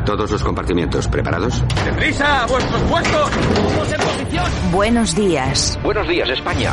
A todos los compartimientos, ¿preparados? ¡Deprisa! ¡A vuestros puestos! ¡Todos en posición! Buenos días. Buenos días, España.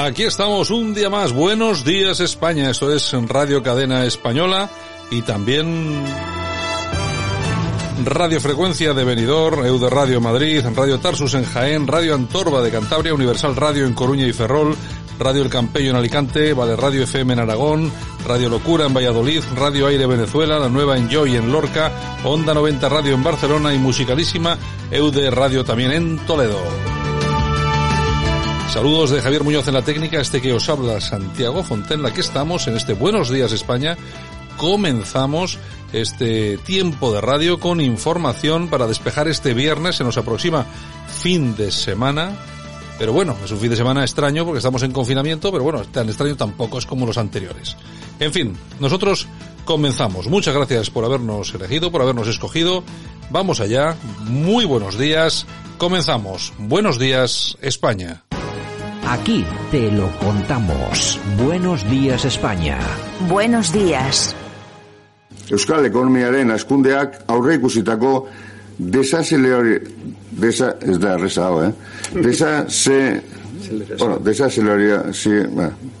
Aquí estamos un día más. Buenos días España. Esto es Radio Cadena Española y también Radio Frecuencia de Benidorm, Eude Radio Madrid, Radio Tarsus en Jaén, Radio Antorba de Cantabria, Universal Radio en Coruña y Ferrol, Radio El Campello en Alicante, Vale Radio FM en Aragón, Radio Locura en Valladolid, Radio Aire Venezuela, La Nueva en Joy en Lorca, Onda 90 Radio en Barcelona y Musicalísima, Eude Radio también en Toledo. Saludos de Javier Muñoz en la técnica, este que os habla Santiago Fontenla, que estamos en este Buenos Días España. Comenzamos este tiempo de radio con información para despejar este viernes, se nos aproxima fin de semana. Pero bueno, es un fin de semana extraño porque estamos en confinamiento, pero bueno, tan extraño tampoco es como los anteriores. En fin, nosotros comenzamos. Muchas gracias por habernos elegido, por habernos escogido. Vamos allá. Muy buenos días. Comenzamos. Buenos días, España. Aquí te lo contamos. Buenos días España. Buenos días. Euskal Ekonomiaren askundeak aurre ikusitako desazeleri... Desa, ez da hau, eh? Desa, se... Bueno, desazeleria... Si,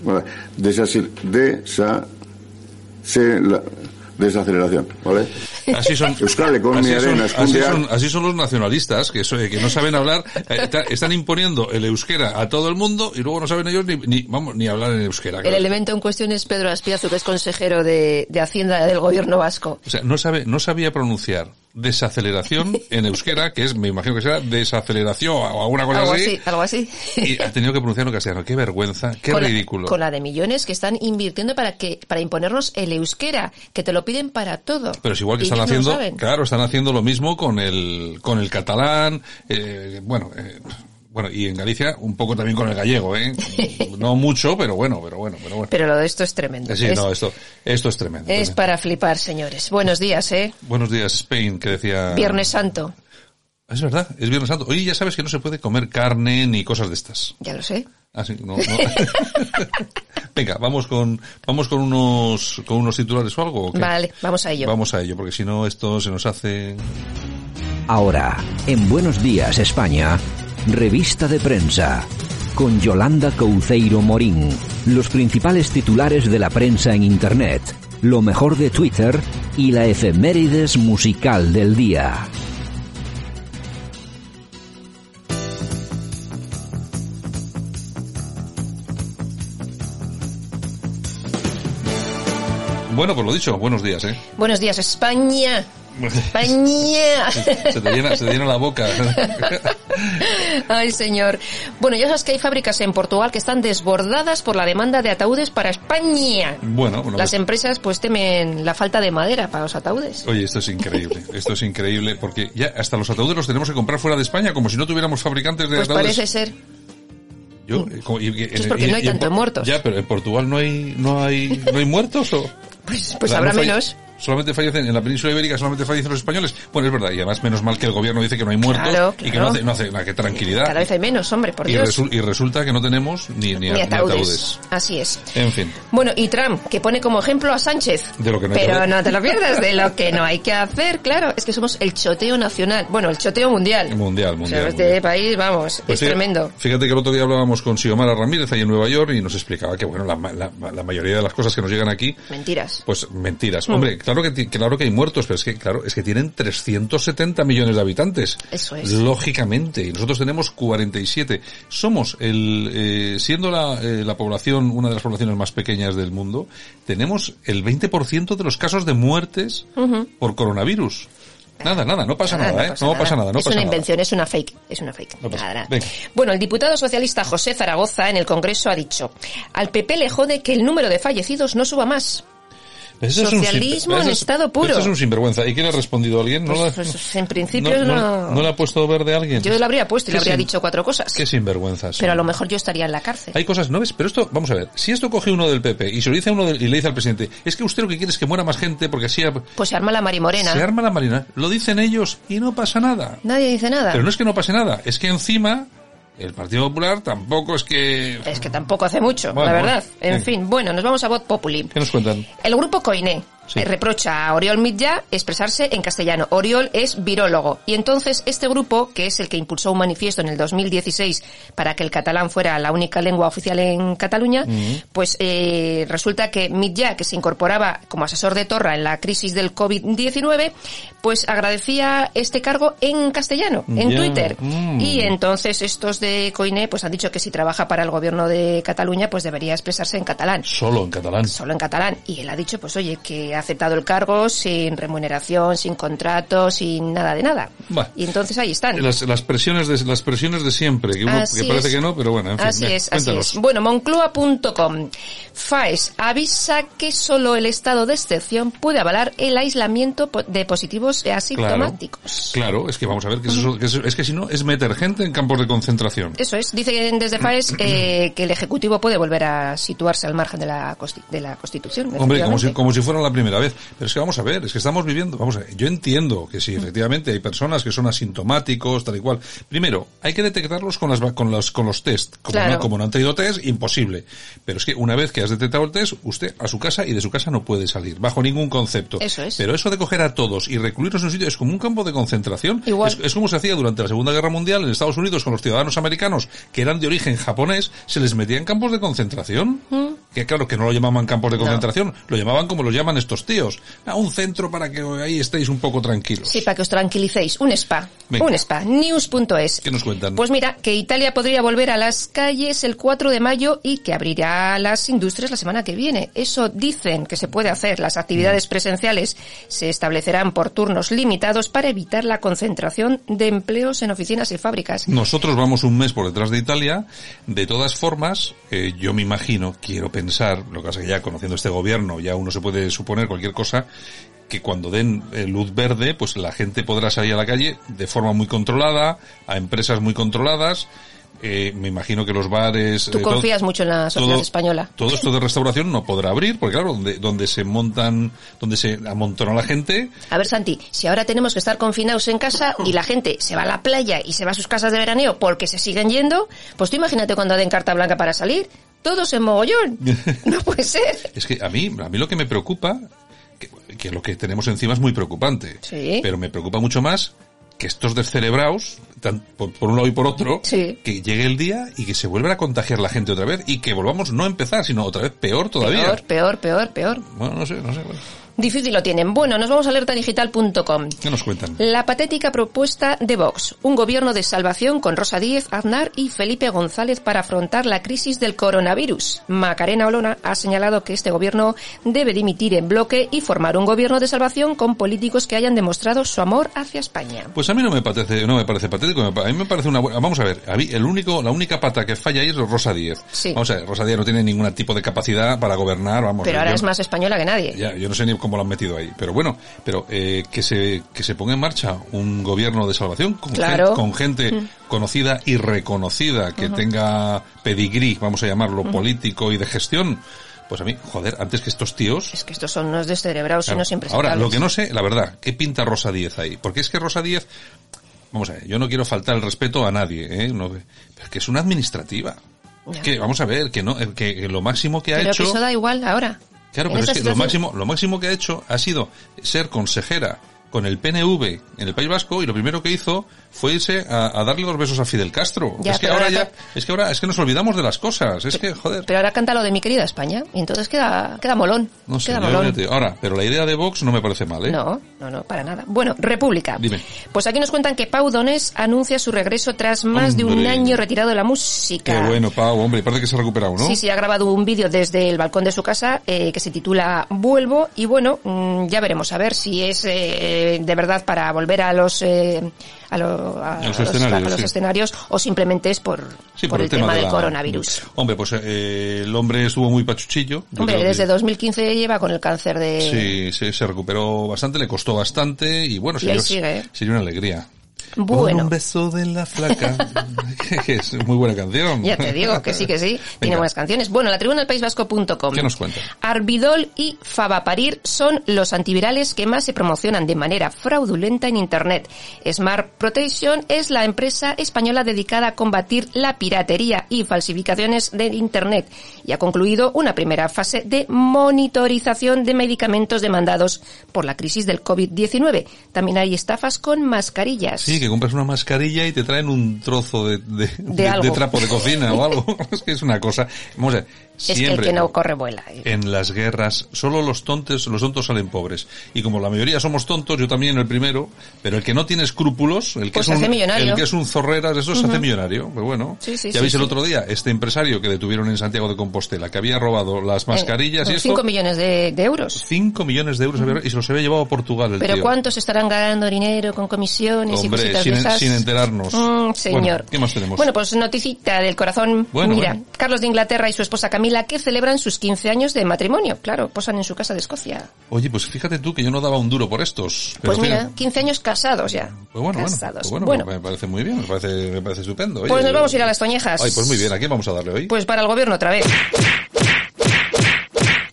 bueno, desazil... Desa... Se... La, desaceleración, ¿vale? Así son, Euskal así son, así askundeak... son, así son los nacionalistas que, que no saben hablar, eh, están imponiendo el euskera a todo el mundo y luego no saben ellos ni, ni vamos, ni hablar en euskera. El elemento en cuestión es Pedro Aspiazu, que es consejero de, de Hacienda del Gobierno vasco. O sea, no sabe, no sabía pronunciar desaceleración en euskera, que es, me imagino que será desaceleración o alguna cosa Algo así. así, algo así. Y ha tenido que pronunciarlo en castellano. Qué vergüenza, qué con, la- ridículo. con la de millones que están invirtiendo para que para imponernos el euskera, que te lo piden para todo. Pero es igual que Y están no haciendo, claro, están haciendo lo mismo con el, con el catalán, eh, bueno, eh, bueno, y en Galicia un poco también con el gallego, ¿eh? No mucho, pero bueno, pero bueno, pero bueno. Pero lo de esto es tremendo. Sí, es, no, esto, esto es tremendo. es tremendo. para flipar, señores. Buenos días, ¿eh? Buenos días, Spain, que decía... Viernes Santo. Es verdad, es Viernes Santo. Oye, ya sabes que no se puede comer carne ni cosas de estas. Ya lo sé. Ah, sí, no, no. Venga, vamos con, vamos con unos, con unos titulares o algo. ¿o qué? Vale, vamos a ello. Vamos a ello, porque si no esto se nos hace... Ahora, en Buenos días España, revista de prensa. Con Yolanda Couceiro Morín. Los principales titulares de la prensa en Internet. Lo mejor de Twitter y la efemérides musical del día. Bueno, pues lo dicho, buenos días, ¿eh? Buenos días, España. España. Se te llena, se te llena la boca. Ay, señor. Bueno, ya sabes que hay fábricas en Portugal que están desbordadas por la demanda de ataúdes para España. Bueno, bueno, Las pues- empresas pues temen la falta de madera para los ataúdes. Oye, esto es increíble, esto es increíble, porque ya hasta los ataúdes los tenemos que comprar fuera de España, como si no tuviéramos fabricantes de Pues ataúdes. parece ser. Yo, eh, como- y- y- es porque no hay tantos muertos. Ya, pero en Portugal no hay, no hay, no hay muertos o. Pues, pues habrá menos. Solamente fallecen en la península ibérica, solamente fallecen los españoles. Bueno, es verdad, y además menos mal que el gobierno dice que no hay muertos Claro, y que claro. no hace, no hace nada, que tranquilidad. Cada vez hay menos, hombre, por y, resulta que no tenemos ni, ni, Ni ni ataúdes. Así es. En fin. Bueno, y Trump, que pone como ejemplo a Sánchez. De lo que no hay que Pero hacer. no te lo pierdas, de lo que no hay que hacer, claro. Es que somos el choteo nacional. Bueno, el choteo mundial. Mundial, O mundial. sea, este mundial. país, vamos, Pues es sí, tremendo. Fíjate que el otro día hablábamos con Xiomara Ramírez ahí en Nueva York y nos explicaba que, bueno, la, la- la mayoría de las cosas que nos llegan aquí, Mentiras. pues mentiras. Mm. Hombre, claro que, claro que hay muertos, pero es que, claro, es que tienen 370 millones de habitantes. Eso es. Lógicamente. Y nosotros tenemos 47. Somos el, eh, siendo la, eh, la población, una de las poblaciones más pequeñas del mundo, tenemos el 20% de los casos de muertes por coronavirus. Nada, nada, no pasa nada, ¿eh? No pasa nada, no es pasa una nada. invención, es una fake, es una fake. No pasa Nada, nada. nada. Bueno, el diputado socialista José Zaragoza en el Congreso ha dicho, al PP le jode que el número de fallecidos no suba más. Ese es un Socialismo en estado puro. ese es un sinvergüenza. ¿Y le ha respondido alguien? ¿No, Pues, la- pues, en principio no, no, no- le ha puesto verde a alguien? Yo le habría puesto y le ¿Qué habría sin- dicho cuatro cosas. Qué sinvergüenzas. Pero a lo mejor yo estaría en la cárcel. Hay cosas, ¿no ves? Pero esto, vamos a ver, si esto coge uno del PP y se lo dice a uno del- y le dice al presidente, es que usted lo que quiere es que muera más gente porque así ha- Pues se arma la marimorena. se arma la marina. Lo dicen ellos y no pasa nada. Nadie dice nada. Pero no es que no pase nada, es que encima el Partido Popular tampoco es que... Es que tampoco hace mucho, Bueno, la verdad. bueno, en fin, bueno, nos vamos a Voz Populi. ¿Qué nos cuentan? El grupo Coiné Sí. eh, reprocha a Oriol Mitjà expresarse en castellano. Oriol es virólogo. Y entonces este grupo, que es el que impulsó un manifiesto en el 2016 para que el catalán fuera la única lengua oficial en Cataluña, pues eh, resulta que Mitjà, que se incorporaba como asesor de Torra en la crisis del COVID-19, pues agradecía este cargo en castellano, en. Twitter. Mm. Y entonces estos de Coiné pues han dicho que si trabaja para el gobierno de Cataluña, pues debería expresarse en catalán Solo en catalán. solo en catalán. Y él ha dicho, pues oye, que ha aceptado el cargo sin remuneración, sin contrato, sin nada de nada. Bueno. Y entonces ahí están. Las, las presiones de las presiones de siempre, que, uno- Así que parece es. que no, pero bueno, en fin. Así venga, es, así cuéntanos. es. Bueno, Moncloa.com. FAES avisa que solo el estado de excepción puede avalar el aislamiento de positivos asintomáticos. Claro, es que vamos a ver, que eso- que eso- es que si no, es meter gente en campos de concentración. Eso es. Dicen desde FAES eh, que el Ejecutivo puede volver a situarse al margen de la, de la Constitución. Hombre, como si, como si fuera la primera vez. Pero es que vamos a ver, es que estamos viviendo, vamos a ver, yo entiendo que si efectivamente hay personas que son asintomáticos, tal y cual. Primero, hay que detectarlos con las con los con los test. Como, Claro. no, como no han tenido test, imposible. Pero es que una vez que has detectado el test, usted a su casa y de su casa no puede salir, bajo ningún concepto. Eso es. Pero eso de coger a todos y recluirlos en un sitio es como un campo de concentración. Igual. Es, es como se hacía durante la Segunda Guerra Mundial en Estados Unidos con los ciudadanos americanos que eran de origen japonés, se les metía en campos de concentración. Que claro, que no lo llamaban campos de concentración, lo llamaban como lo llaman estos tíos. A un centro para que ahí estéis un poco tranquilos. Sí, para que os tranquilicéis. Un spa. Venga. Un spa. News.es. ¿Qué nos cuentan? Pues mira, que Italia podría volver a las calles el 4 de mayo y que abrirá las industrias la semana que viene. Eso dicen que se puede hacer. Las actividades Mm. presenciales se establecerán por turnos limitados para evitar la concentración de empleos en oficinas y fábricas. Nosotros vamos un mes por detrás de Italia. De todas formas, eh, yo me imagino, quiero pensar, lo que pasa es que ya conociendo este gobierno, ya uno se puede suponer cualquier cosa, que cuando den eh, luz verde, pues la gente podrá salir a la calle de forma muy controlada, a empresas muy controladas. Eh, me imagino que los bares... Tú eh, todo- confías mucho en la sociedad todo- española. Todo esto de restauración no podrá abrir, porque claro, donde, donde se montan, donde se amontona la gente, A ver, Santi, si ahora tenemos que estar confinados en casa y la gente se va a la playa y se va a sus casas de veraneo porque se siguen yendo, pues tú imagínate cuando den carta blanca para salir. Todos en mogollón. No puede ser. Es que a mí, a mí lo que me preocupa, que, que lo que tenemos encima es muy preocupante. Sí. Pero me preocupa mucho más que estos descerebrados, tan- por, por un lado y por otro, Sí. que llegue el día y que se vuelva a contagiar la gente otra vez y que volvamos no a empezar, sino otra vez peor todavía. Peor, peor, peor, peor. Bueno, no sé, no sé. bueno. Difícil lo tienen. Bueno, nos vamos a alertadigital.com. ¿Qué nos cuentan? La patética propuesta de Vox, un gobierno de salvación con Rosa Díez, Aznar y Felipe González para afrontar la crisis del coronavirus. Macarena Olona ha señalado que este gobierno debe dimitir en bloque y formar un gobierno de salvación con políticos que hayan demostrado su amor hacia España. Pues a mí no me parece, no me parece patético, a mí me parece una buena, vamos a ver, a mí el único, la única pata que falla ahí es Rosa Díez. Sí. Vamos a ver, Rosa Díez no tiene ningún tipo de capacidad para gobernar, vamos. Pero ahora yo- es más española que nadie. Ya, yo no sé ni cómo lo han metido ahí. Pero bueno, pero eh, que se que se ponga en marcha un gobierno de salvación con, Claro. gen- con gente conocida y reconocida, que tenga pedigrí, vamos a llamarlo, político y de gestión. Pues a mí, joder, antes que estos tíos... Es que estos son unos descerebrados y Claro. unos impresentables. Ahora, lo que no sé, la verdad, ¿qué pinta Rosa Díez ahí? Porque es que Rosa Díez, vamos a ver, yo no quiero faltar el respeto a nadie, ¿eh? No, pero es que es una administrativa. Ya. que, vamos a ver, que no, que, que lo máximo que ha Pero hecho... que eso da igual ahora. Claro, pero es que lo máximo, lo máximo que ha hecho ha sido ser consejera con el PNV en el País Vasco y lo primero que hizo fue irse a, a darle dos besos a Fidel Castro. Ya, es que ahora ahora ya, es que ahora, es que nos olvidamos de las cosas, es que, joder. Pero ahora canta lo de mi querida España y entonces queda, queda molón. No sé, queda molón. digo. ahora, pero la idea de Vox no me parece mal, ¿eh? No, no, no, para nada. Bueno, República. Dime. Pues aquí nos cuentan que Pau Donés anuncia su regreso tras más de un año retirado de la música. Qué bueno, Pau, hombre, parece que se ha recuperado, ¿no? Sí, sí, ha grabado un vídeo desde el balcón de su casa eh, que se titula Vuelvo y bueno, mm, ya veremos a ver si es eh, de verdad para volver a los eh, a, lo- a, los los, a escenarios, los sí. escenarios o simplemente es por, Sí, por el, tema, de del la- coronavirus. Hombre, pues eh, el hombre estuvo muy pachuchillo. Hombre, creo que- desde 2015 lleva con el cáncer de... Sí, sí, se recuperó bastante, le costó bastante y bueno, Y sería, sigue, ¿eh? sería una alegría. Con Bueno. un beso de la flaca. que es muy buena canción. Ya te digo que sí, que sí. Tiene buenas canciones. Bueno, la tribuna del País Vasco.com. ¿Qué nos cuenta? Arbidol y Favaparir son los antivirales que más se promocionan de manera fraudulenta en Internet. Smart Protection es la empresa española dedicada a combatir la piratería y falsificaciones de Internet y ha concluido una primera fase de monitorización de medicamentos demandados por la crisis del COVID-19. También hay estafas con mascarillas. Sí, que compras una mascarilla y te traen un trozo de, de, de- trapo de cocina o algo. es que es una cosa. Vamos a ver, es que el que no corre vuela. ¿eh? en las guerras solo los tontos, los tontos salen pobres. Y como la mayoría somos tontos, yo también el primero, pero el que no tiene escrúpulos, el que Pues es un, el que es un zorreras, eso se hace millonario. Pero bueno, Sí, sí, ya sí, veis el otro día, este empresario que detuvieron en Santiago de Compostela, que había robado las mascarillas Eh, y esto, 5 millones de, de euros. 5 millones de euros había- y se los había llevado a Portugal el Pero tío. ¿cuántos estarán ganando dinero con comisiones y Hombre, sin, de esas? sin enterarnos. Mm, señor. Bueno, ¿qué más tenemos? Bueno, pues noticita del corazón. Bueno, Mira, bueno. Carlos de Inglaterra y su esposa Camila que celebran sus 15 años de matrimonio. Claro, posan en su casa de Escocia. Oye, pues fíjate tú que yo no daba un duro por estos. Pero Pues mira, fíjate, 15 años casados ya. Pues bueno, bueno, pues bueno, me parece muy bien, me parece, me parece estupendo. Oye, Pues nos vamos a ir a las toñejas. Ay, pues muy bien, ¿a qué vamos a darle hoy? Pues para el gobierno otra vez.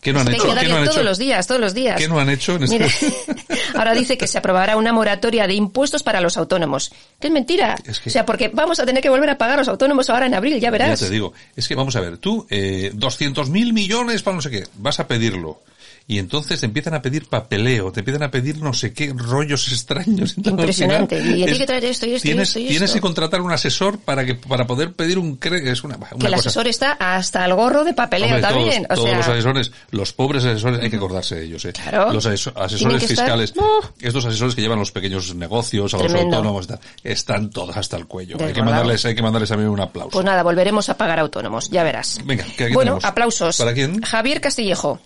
¿Qué no han hecho? ¿Qué no han todos hecho? los días, todos los días. ¿Qué no han hecho en este? Mira, ahora dice que se aprobará una moratoria de impuestos para los autónomos. Es mentira. Es que- O sea, porque vamos a tener que volver a pagar a los autónomos ahora en abril, ya Ya verás. te digo, es que vamos a ver, tú, eh, 200 mil millones para no sé qué, vas a pedirlo. Y entonces te empiezan a pedir papeleo, te empiezan a pedir no sé qué rollos extraños. Impresionante. final, Y es- que traer esto y esto y tienes, esto y Tienes esto. que contratar un asesor para que para poder pedir un cre es una, una que el cosa. asesor está hasta el gorro de papeleo Hombre, también. Todos, o todos sea, los asesores, los pobres asesores, hay que acordarse de ellos, ¿eh? Claro. Los asesores que estar- fiscales, estos asesores que llevan los pequeños negocios, a los Tremendo. autónomos, están todos hasta el cuello. Hay que mandarles, hay que mandarles a mí un aplauso. pues nada, volveremos a pagar autónomos, ya verás. Venga, ¿qué- qué bueno, tenemos? aplausos. ¿Para quién? Javier Castillejo.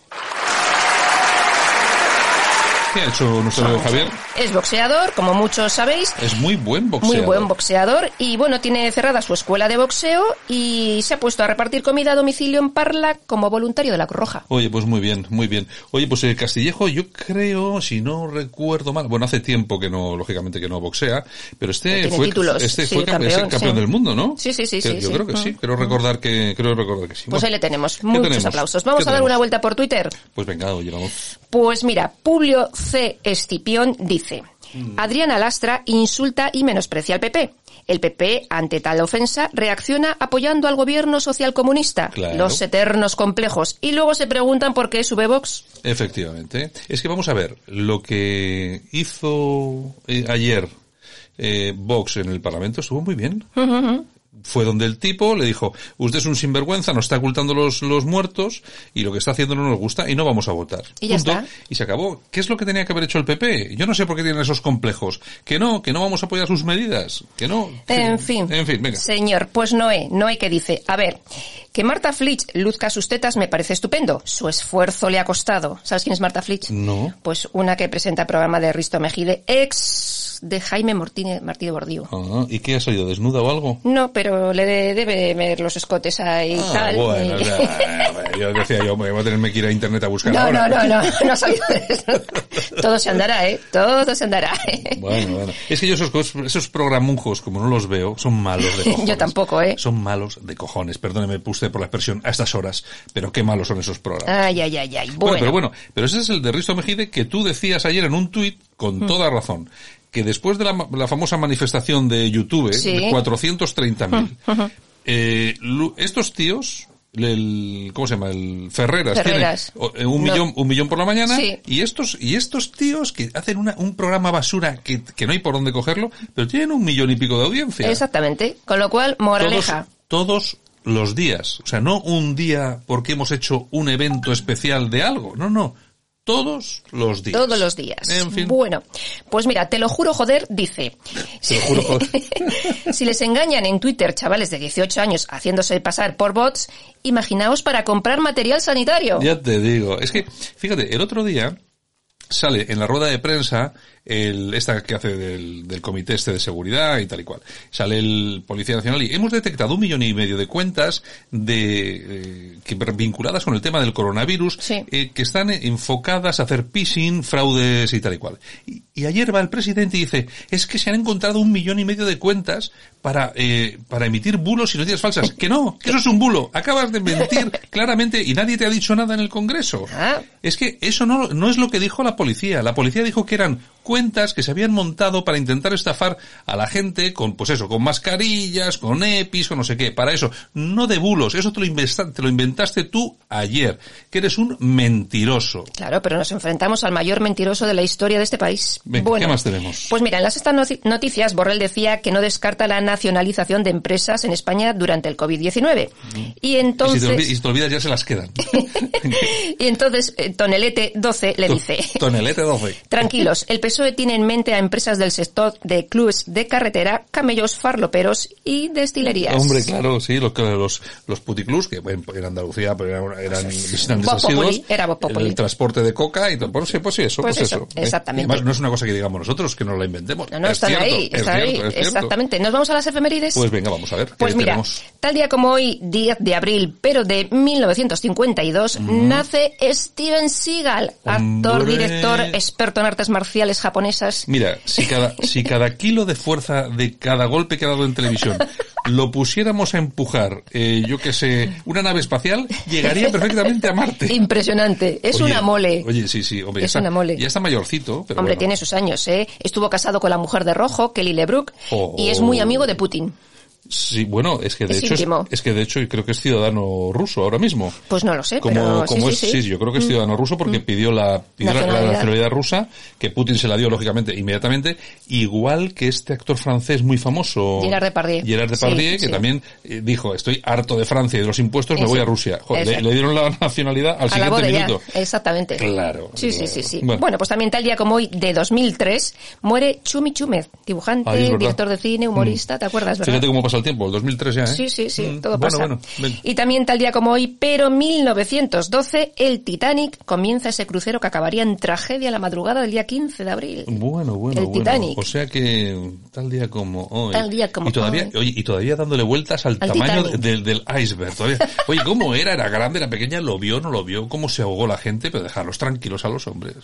¿Qué ha hecho nuestro Javier? Es boxeador, como muchos sabéis. Es muy buen boxeador. Muy buen boxeador y bueno, tiene cerrada su escuela de boxeo y se ha puesto a repartir comida a domicilio en Parla como voluntario de la Cruz Roja. Oye, pues muy bien, muy bien. Oye, pues el Castillejo, yo creo, si no recuerdo mal, bueno, hace tiempo que no, lógicamente que no boxea, pero este Tiene fue, títulos, este sí, fue cam- es el campeón, campeón sí. del mundo, ¿no? Sí, sí, sí, Que- sí, Yo creo que sí, Mm. creo recordar que, creo recordar que sí. Pues ahí le tenemos. ¿qué Muchos tenemos? aplausos. Vamos ¿Qué a dar una vuelta por Twitter. Pues venga, oye, vamos. Pues mira, Publio C. Escipión dice, Adriana Lastra insulta y menosprecia al PP. El PP, ante tal ofensa, reacciona apoyando al gobierno socialcomunista. Claro. Los eternos complejos. Y luego se preguntan por qué sube Vox. Efectivamente. Es que vamos a ver, lo que hizo eh, ayer eh, Vox en el Parlamento estuvo muy bien. Fue donde el tipo le dijo, usted es un sinvergüenza, nos está ocultando los, los muertos y lo que está haciendo no nos gusta y no vamos a votar. Y ya Punto. está. Y se acabó. ¿Qué es lo que tenía que haber hecho el PP? Yo no sé por qué tienen esos complejos. Que no, que no vamos a apoyar sus medidas. Que no. En fin. En fin, venga. Señor, pues Noé, Noé que dice, a ver, que Marta Flitch luzca sus tetas me parece estupendo. Su esfuerzo le ha costado. ¿Sabes quién es Marta Flitch? No. Pues una que presenta el programa de Risto Mejide, ex de Jaime Martínez, Martí de Bordío. Ah, ¿Y qué ha salido? ¿Desnuda o algo? No, pero le de- debe ver los escotes ahí Ah, tal. bueno, y- yo decía yo, me voy a tenerme que ir a internet a buscar No, ahora. no, no, no, no de eso. Todo se andará, ¿eh? Todo se andará. Bueno, bueno. Es que yo esos, esos programujos, como no los veo, son malos de cojones. Yo tampoco, ¿eh? Son malos de cojones. Perdóneme usted por la expresión a estas horas, pero qué malos son esos programas. Ay, ay, ay, ay. Bueno, Bueno, pero bueno, pero ese es el de Risto Mejide que tú decías ayer en un tuit, Mm. con toda razón, que después de la, la famosa manifestación de YouTube, Sí. de 430.000, eh, lu- estos tíos, el, ¿cómo se llama? El Ferreras, Ferreras. tiene eh, un No. millón, un millón por la mañana, Sí. y estos, y estos tíos que hacen una- un programa basura que, que no hay por dónde cogerlo, pero tienen un millón y pico de audiencia. exactamente. Con lo cual, Todos, moraleja. todos los días. O sea, no un día porque hemos hecho un evento especial de algo. No, no. Todos los días. Todos los días. En fin. Bueno, pues mira, te lo juro, joder, dice. Te lo juro, joder. si les engañan en Twitter chavales de 18 años haciéndose pasar por bots, imaginaos para comprar material sanitario. Ya te digo. Es que, fíjate, el otro día sale en la rueda de prensa el, esta que hace del, del comité este de seguridad y tal y cual. Sale el Policía Nacional y hemos detectado un millón y medio de cuentas de, eh, que vinculadas con el tema del coronavirus, Sí. eh, que están enfocadas a hacer phishing, fraudes y tal y cual. Y, y ayer va el presidente y dice, es que se han encontrado un millón y medio de cuentas para, eh, para emitir bulos y noticias falsas. Que no, que eso es un bulo. Acabas de mentir claramente y nadie te ha dicho nada en el Congreso. Ah. Es que eso no, no es lo que dijo la policía. La policía dijo que eran cuentas que se habían montado para intentar estafar a la gente con, pues eso, con mascarillas, con EPIs, con no sé qué. Para eso, no de bulos. Eso te lo, investa- te lo inventaste tú ayer. Que eres un mentiroso. Claro, pero nos enfrentamos al mayor mentiroso de la historia de este país. Venga, bueno, ¿qué más tenemos? Pues mira, en las estas noticias, Borrell decía que no descarta la nacionalización de empresas en España durante el COVID-19. Y Y si, entonces, te olvidas, y si te olvidas ya se las quedan. y entonces eh, Tonelete 12 le dice... Tonelete 12. Tranquilos, el PSOE tiene en mente a empresas del sector de clubes de carretera, camellos, farloperos y destilerías. Hombre, claro, sí, los, los, los puticlubs, que en, Andalucía eran, eran visitantes Voz populi, asiduos, era populi. el transporte de coca y todo, pues sí, pues sí, eso, Pues pues, eso, ¿eh? exactamente. Además no es una cosa que digamos nosotros, que nos la inventemos. No, no, es están cierto, ahí, es están ahí, es exactamente. ¿Nos vamos a las efemérides? Pues venga, vamos a ver. Pues ¿qué mira, tenemos? tal día como hoy, 10 de abril, pero de 1952, nace Steven Seagal, actor, Hombre. director, experto en artes marciales japonesas. Mira, si cada, si cada kilo de fuerza de cada golpe que ha dado en televisión lo pusiéramos a empujar, eh, yo que sé, una nave espacial, llegaría perfectamente a Marte. Impresionante, es Oye, una mole. Oye, sí, sí, hombre, ya Es está- una mole. Ya está mayorcito, pero Hombre, bueno. tiene sus años, ¿eh? Estuvo casado con la mujer de rojo, Kelly LeBrook, Oh. y es muy amigo de Putin. Sí, bueno, es que de Es hecho es, íntimo. es que de hecho creo que es ciudadano ruso ahora mismo. Pues no lo sé, Como, pero como sí, es, sí, sí. Mm. yo creo que es ciudadano ruso porque pidió la, pidió la- la Nacionalidad. nacionalidad rusa, que Putin se la dio lógicamente inmediatamente, igual que este actor francés muy famoso. Gerard Depardieu. Gerard Depardieu, Sí, que también eh, dijo, estoy harto de Francia y de los impuestos, me voy a Rusia. Joder, le, dieron la nacionalidad al a siguiente minuto. exactamente. Claro, Sí, sí, claro. sí, sí. Bueno. Bueno. pues también tal día como hoy, de 2003, muere Chumi Chúmez, dibujante, director de cine, humorista, ¿te acuerdas, verdad? Fíjate cómo pasa el tiempo, el 2003 ya, ¿eh? Sí, sí, sí, Mm, todo bueno, pasa. Bueno, ven. y también tal día como hoy, pero 1912, el Titanic comienza ese crucero que acabaría en tragedia la madrugada del día 15 de abril. Bueno, bueno, El bueno. Titanic. O sea que tal día como hoy. Tal día como y todavía, hoy. Oye, y todavía dándole vueltas al, Al tamaño del, del iceberg. Todavía. Oye, ¿cómo era? ¿Era grande? ¿Era pequeña? ¿Lo vio? ¿No lo vio? ¿Cómo se ahogó la gente? Pero dejarlos tranquilos a los hombres.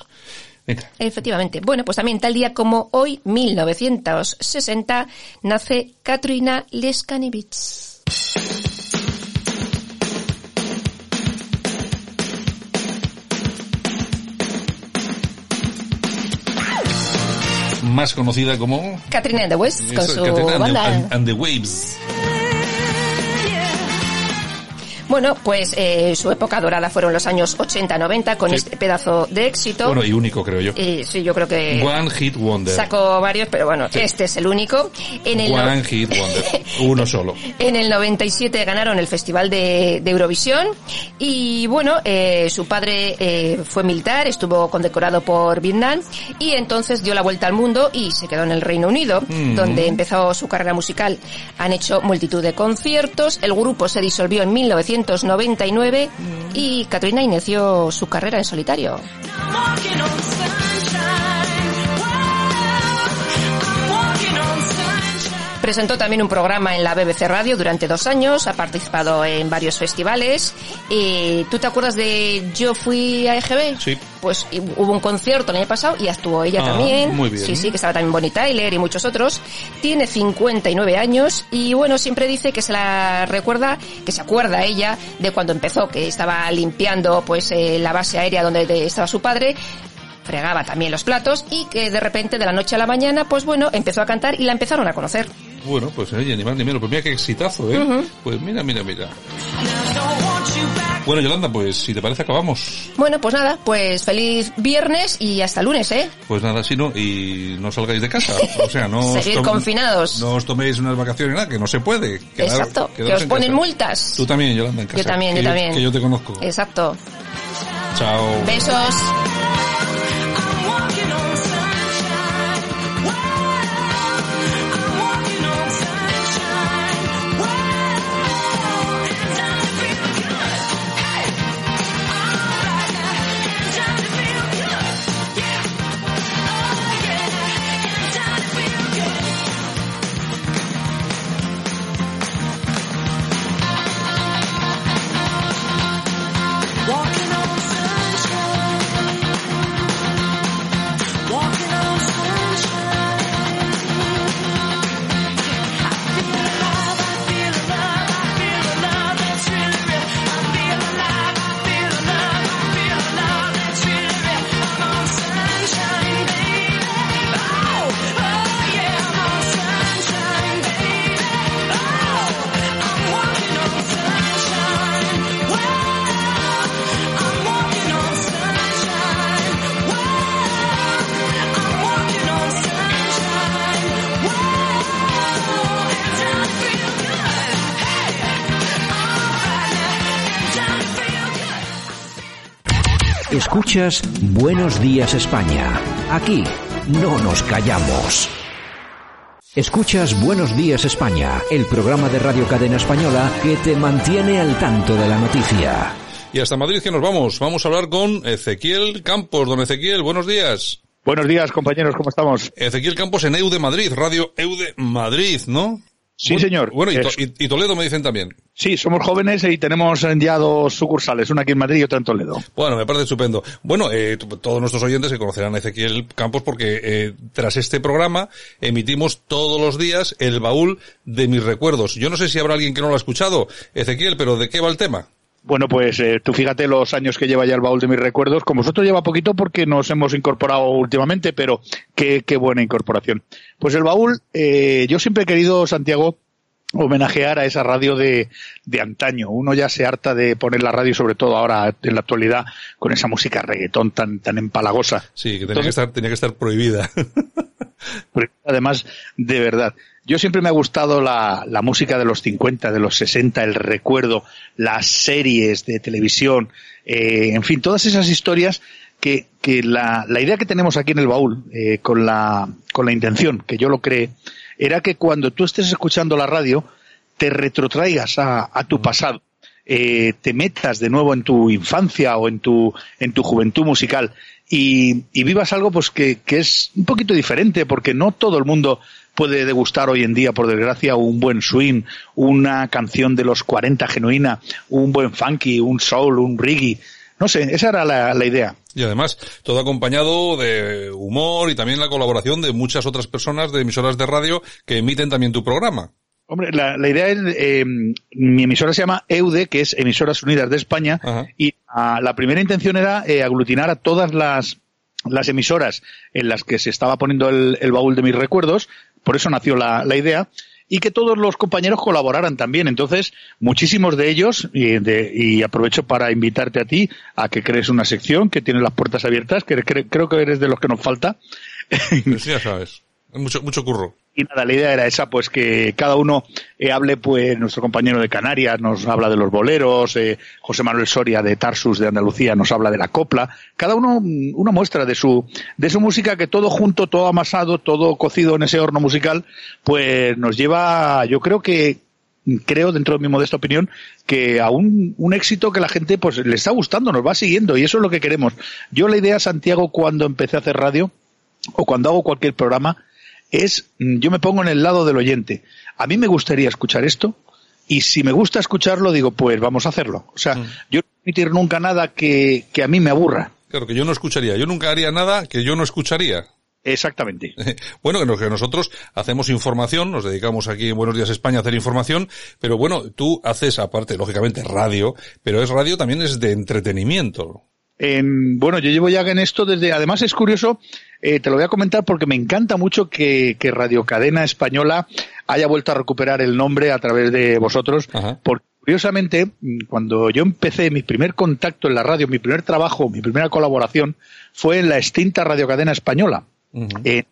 Efectivamente. Bueno, pues también tal día como hoy, 1960, nace Katrina Leskanevich. Más conocida como... Katrina and the West, con su Katrina and the Waves. Bueno, pues eh, su época dorada fueron los años 80-90 con Sí. este pedazo de éxito. Bueno, y único, creo yo. Y sí, yo creo que One Hit Wonder. sacó varios, pero bueno, Sí. este es el único. En el, no- One Hit Wonder. Uno solo. en el 97 ganaron el Festival de, de Eurovisión y bueno, eh, su padre eh, fue militar, estuvo condecorado por Vietnam y entonces dio la vuelta al mundo y se quedó en el Reino Unido, Mm. donde empezó su carrera musical. Han hecho multitud de conciertos, el grupo se disolvió en 1999 y Katrina inició su carrera en solitario. Presentó también un programa en la BBC Radio durante dos años, ha participado en varios festivales. Y ¿Tú te acuerdas de Yo fui a EGB? Sí. Pues hubo un concierto el año pasado y actuó ella Ah, también. muy bien. Sí, sí, que estaba también Bonnie Tyler y muchos otros. Tiene 59 años y bueno, siempre dice que se la recuerda, que se acuerda ella de cuando empezó, que estaba limpiando pues eh, la base aérea donde de- estaba su padre fregaba también los platos y que de repente de la noche a la mañana, pues bueno, empezó a cantar y la empezaron a conocer. Bueno, pues oye, ni más ni menos. Pues mira qué exitazo, ¿eh? Pues mira, mira, mira. Bueno, Yolanda, pues si te parece acabamos. Bueno, pues nada, pues feliz viernes y hasta lunes, ¿eh? Pues nada, si no, y no salgáis de casa. O sea, no Seguir confinados. No os toméis unas vacaciones, nada, que no se puede. Quedar- Exacto, que os en ponen casa. multas. Tú también, Yolanda, en casa. Yo también, yo también. Que yo te conozco. Exacto. Chao. Besos. Escuchas Buenos Días España. Aquí no nos callamos. Escuchas Buenos Días España, el programa de Radio Cadena Española que te mantiene al tanto de la noticia. Y hasta Madrid que nos vamos. Vamos a hablar con Ezequiel Campos. Don Ezequiel, buenos días. Buenos días, compañeros, ¿cómo estamos? Ezequiel Campos en EUDE Madrid, Radio EUDE Madrid, ¿no? Sí, señor. Bueno, y, y, Toledo me dicen también. Sí, somos jóvenes y tenemos ya dos sucursales, una aquí en Madrid y otra en Toledo. Bueno, me parece estupendo. Bueno, eh, todos nuestros oyentes se conocerán a Ezequiel Campos porque eh, tras este programa emitimos todos los días el baúl de mis recuerdos. Yo no sé si habrá alguien que no lo ha escuchado, Ezequiel, pero ¿de qué va el tema? Bueno, pues eh, tú fíjate los años que lleva ya el baúl de mis recuerdos. Como vosotros lleva poquito porque nos hemos incorporado últimamente, pero qué, qué buena incorporación. Pues el baúl, eh, yo siempre he querido, Santiago, homenajear a esa radio de, de antaño. Uno ya se harta de poner la radio, sobre todo ahora en la actualidad, con esa música reggaetón tan, tan empalagosa. Sí, que tenía, que, estar, tenía que estar prohibida. Además, de verdad. Yo siempre me ha gustado la, la, música de los 50, de los 60, el recuerdo, las series de televisión, eh, en fin, todas esas historias que, que la, la, idea que tenemos aquí en el baúl, eh, con, la, con la intención, que yo lo cree, era que cuando tú estés escuchando la radio, te retrotraigas a, a tu pasado. Eh, te metas de nuevo en tu infancia o en tu, en tu juventud musical y, y vivas algo pues que, que es un poquito diferente porque no todo el mundo puede degustar hoy en día, por desgracia, un buen swing, una canción de los 40 genuina, un buen funky, un soul, un reggae. No sé, esa era la, la, idea. Y además, todo acompañado de humor y también la colaboración de muchas otras personas de emisoras de radio que emiten también tu programa. Hombre, la, la idea es, eh, mi emisora se llama EUDE, que es Emisoras Unidas de España, Ajá. y a, la primera intención era eh, aglutinar a todas las, las emisoras en las que se estaba poniendo el, el baúl de mis recuerdos, por eso nació la, la, idea, y que todos los compañeros colaboraran también. Entonces, muchísimos de ellos, y, de, y aprovecho para invitarte a ti a que crees una sección que tiene las puertas abiertas, que cre, creo que eres de los que nos falta. Pues ya sabes. Mucho, mucho curro. Y nada, la idea era esa, pues que cada uno eh, hable, pues nuestro compañero de Canarias nos habla de los boleros, eh, José Manuel Soria de Tarsus de Andalucía nos habla de la copla, cada uno una muestra de su, de su música que todo junto, todo amasado, todo cocido en ese horno musical, pues nos lleva, yo creo que, creo dentro de mi modesta opinión que a un, un éxito que la gente pues le está gustando, nos va siguiendo y eso es lo que queremos. Yo la idea, Santiago, cuando empecé a hacer radio, o cuando hago cualquier programa, es, yo me pongo en el lado del oyente. A mí me gustaría escuchar esto y si me gusta escucharlo, digo, pues vamos a hacerlo. O sea, mm. yo no emitir nunca nada que, que a mí me aburra. Claro, que yo no escucharía. Yo nunca haría nada que yo no escucharía. Exactamente. Bueno, que nosotros hacemos información, nos dedicamos aquí en Buenos Días España a hacer información, pero bueno, tú haces aparte, lógicamente, radio, pero es radio también es de entretenimiento. En, bueno, yo llevo ya en esto desde, además es curioso, eh, te lo voy a comentar porque me encanta mucho que, que, Radio Cadena Española haya vuelto a recuperar el nombre a través de vosotros, Ajá. porque curiosamente, cuando yo empecé mi primer contacto en la radio, mi primer trabajo, mi primera colaboración, fue en la extinta Radio Cadena Española. Uh -huh. eh,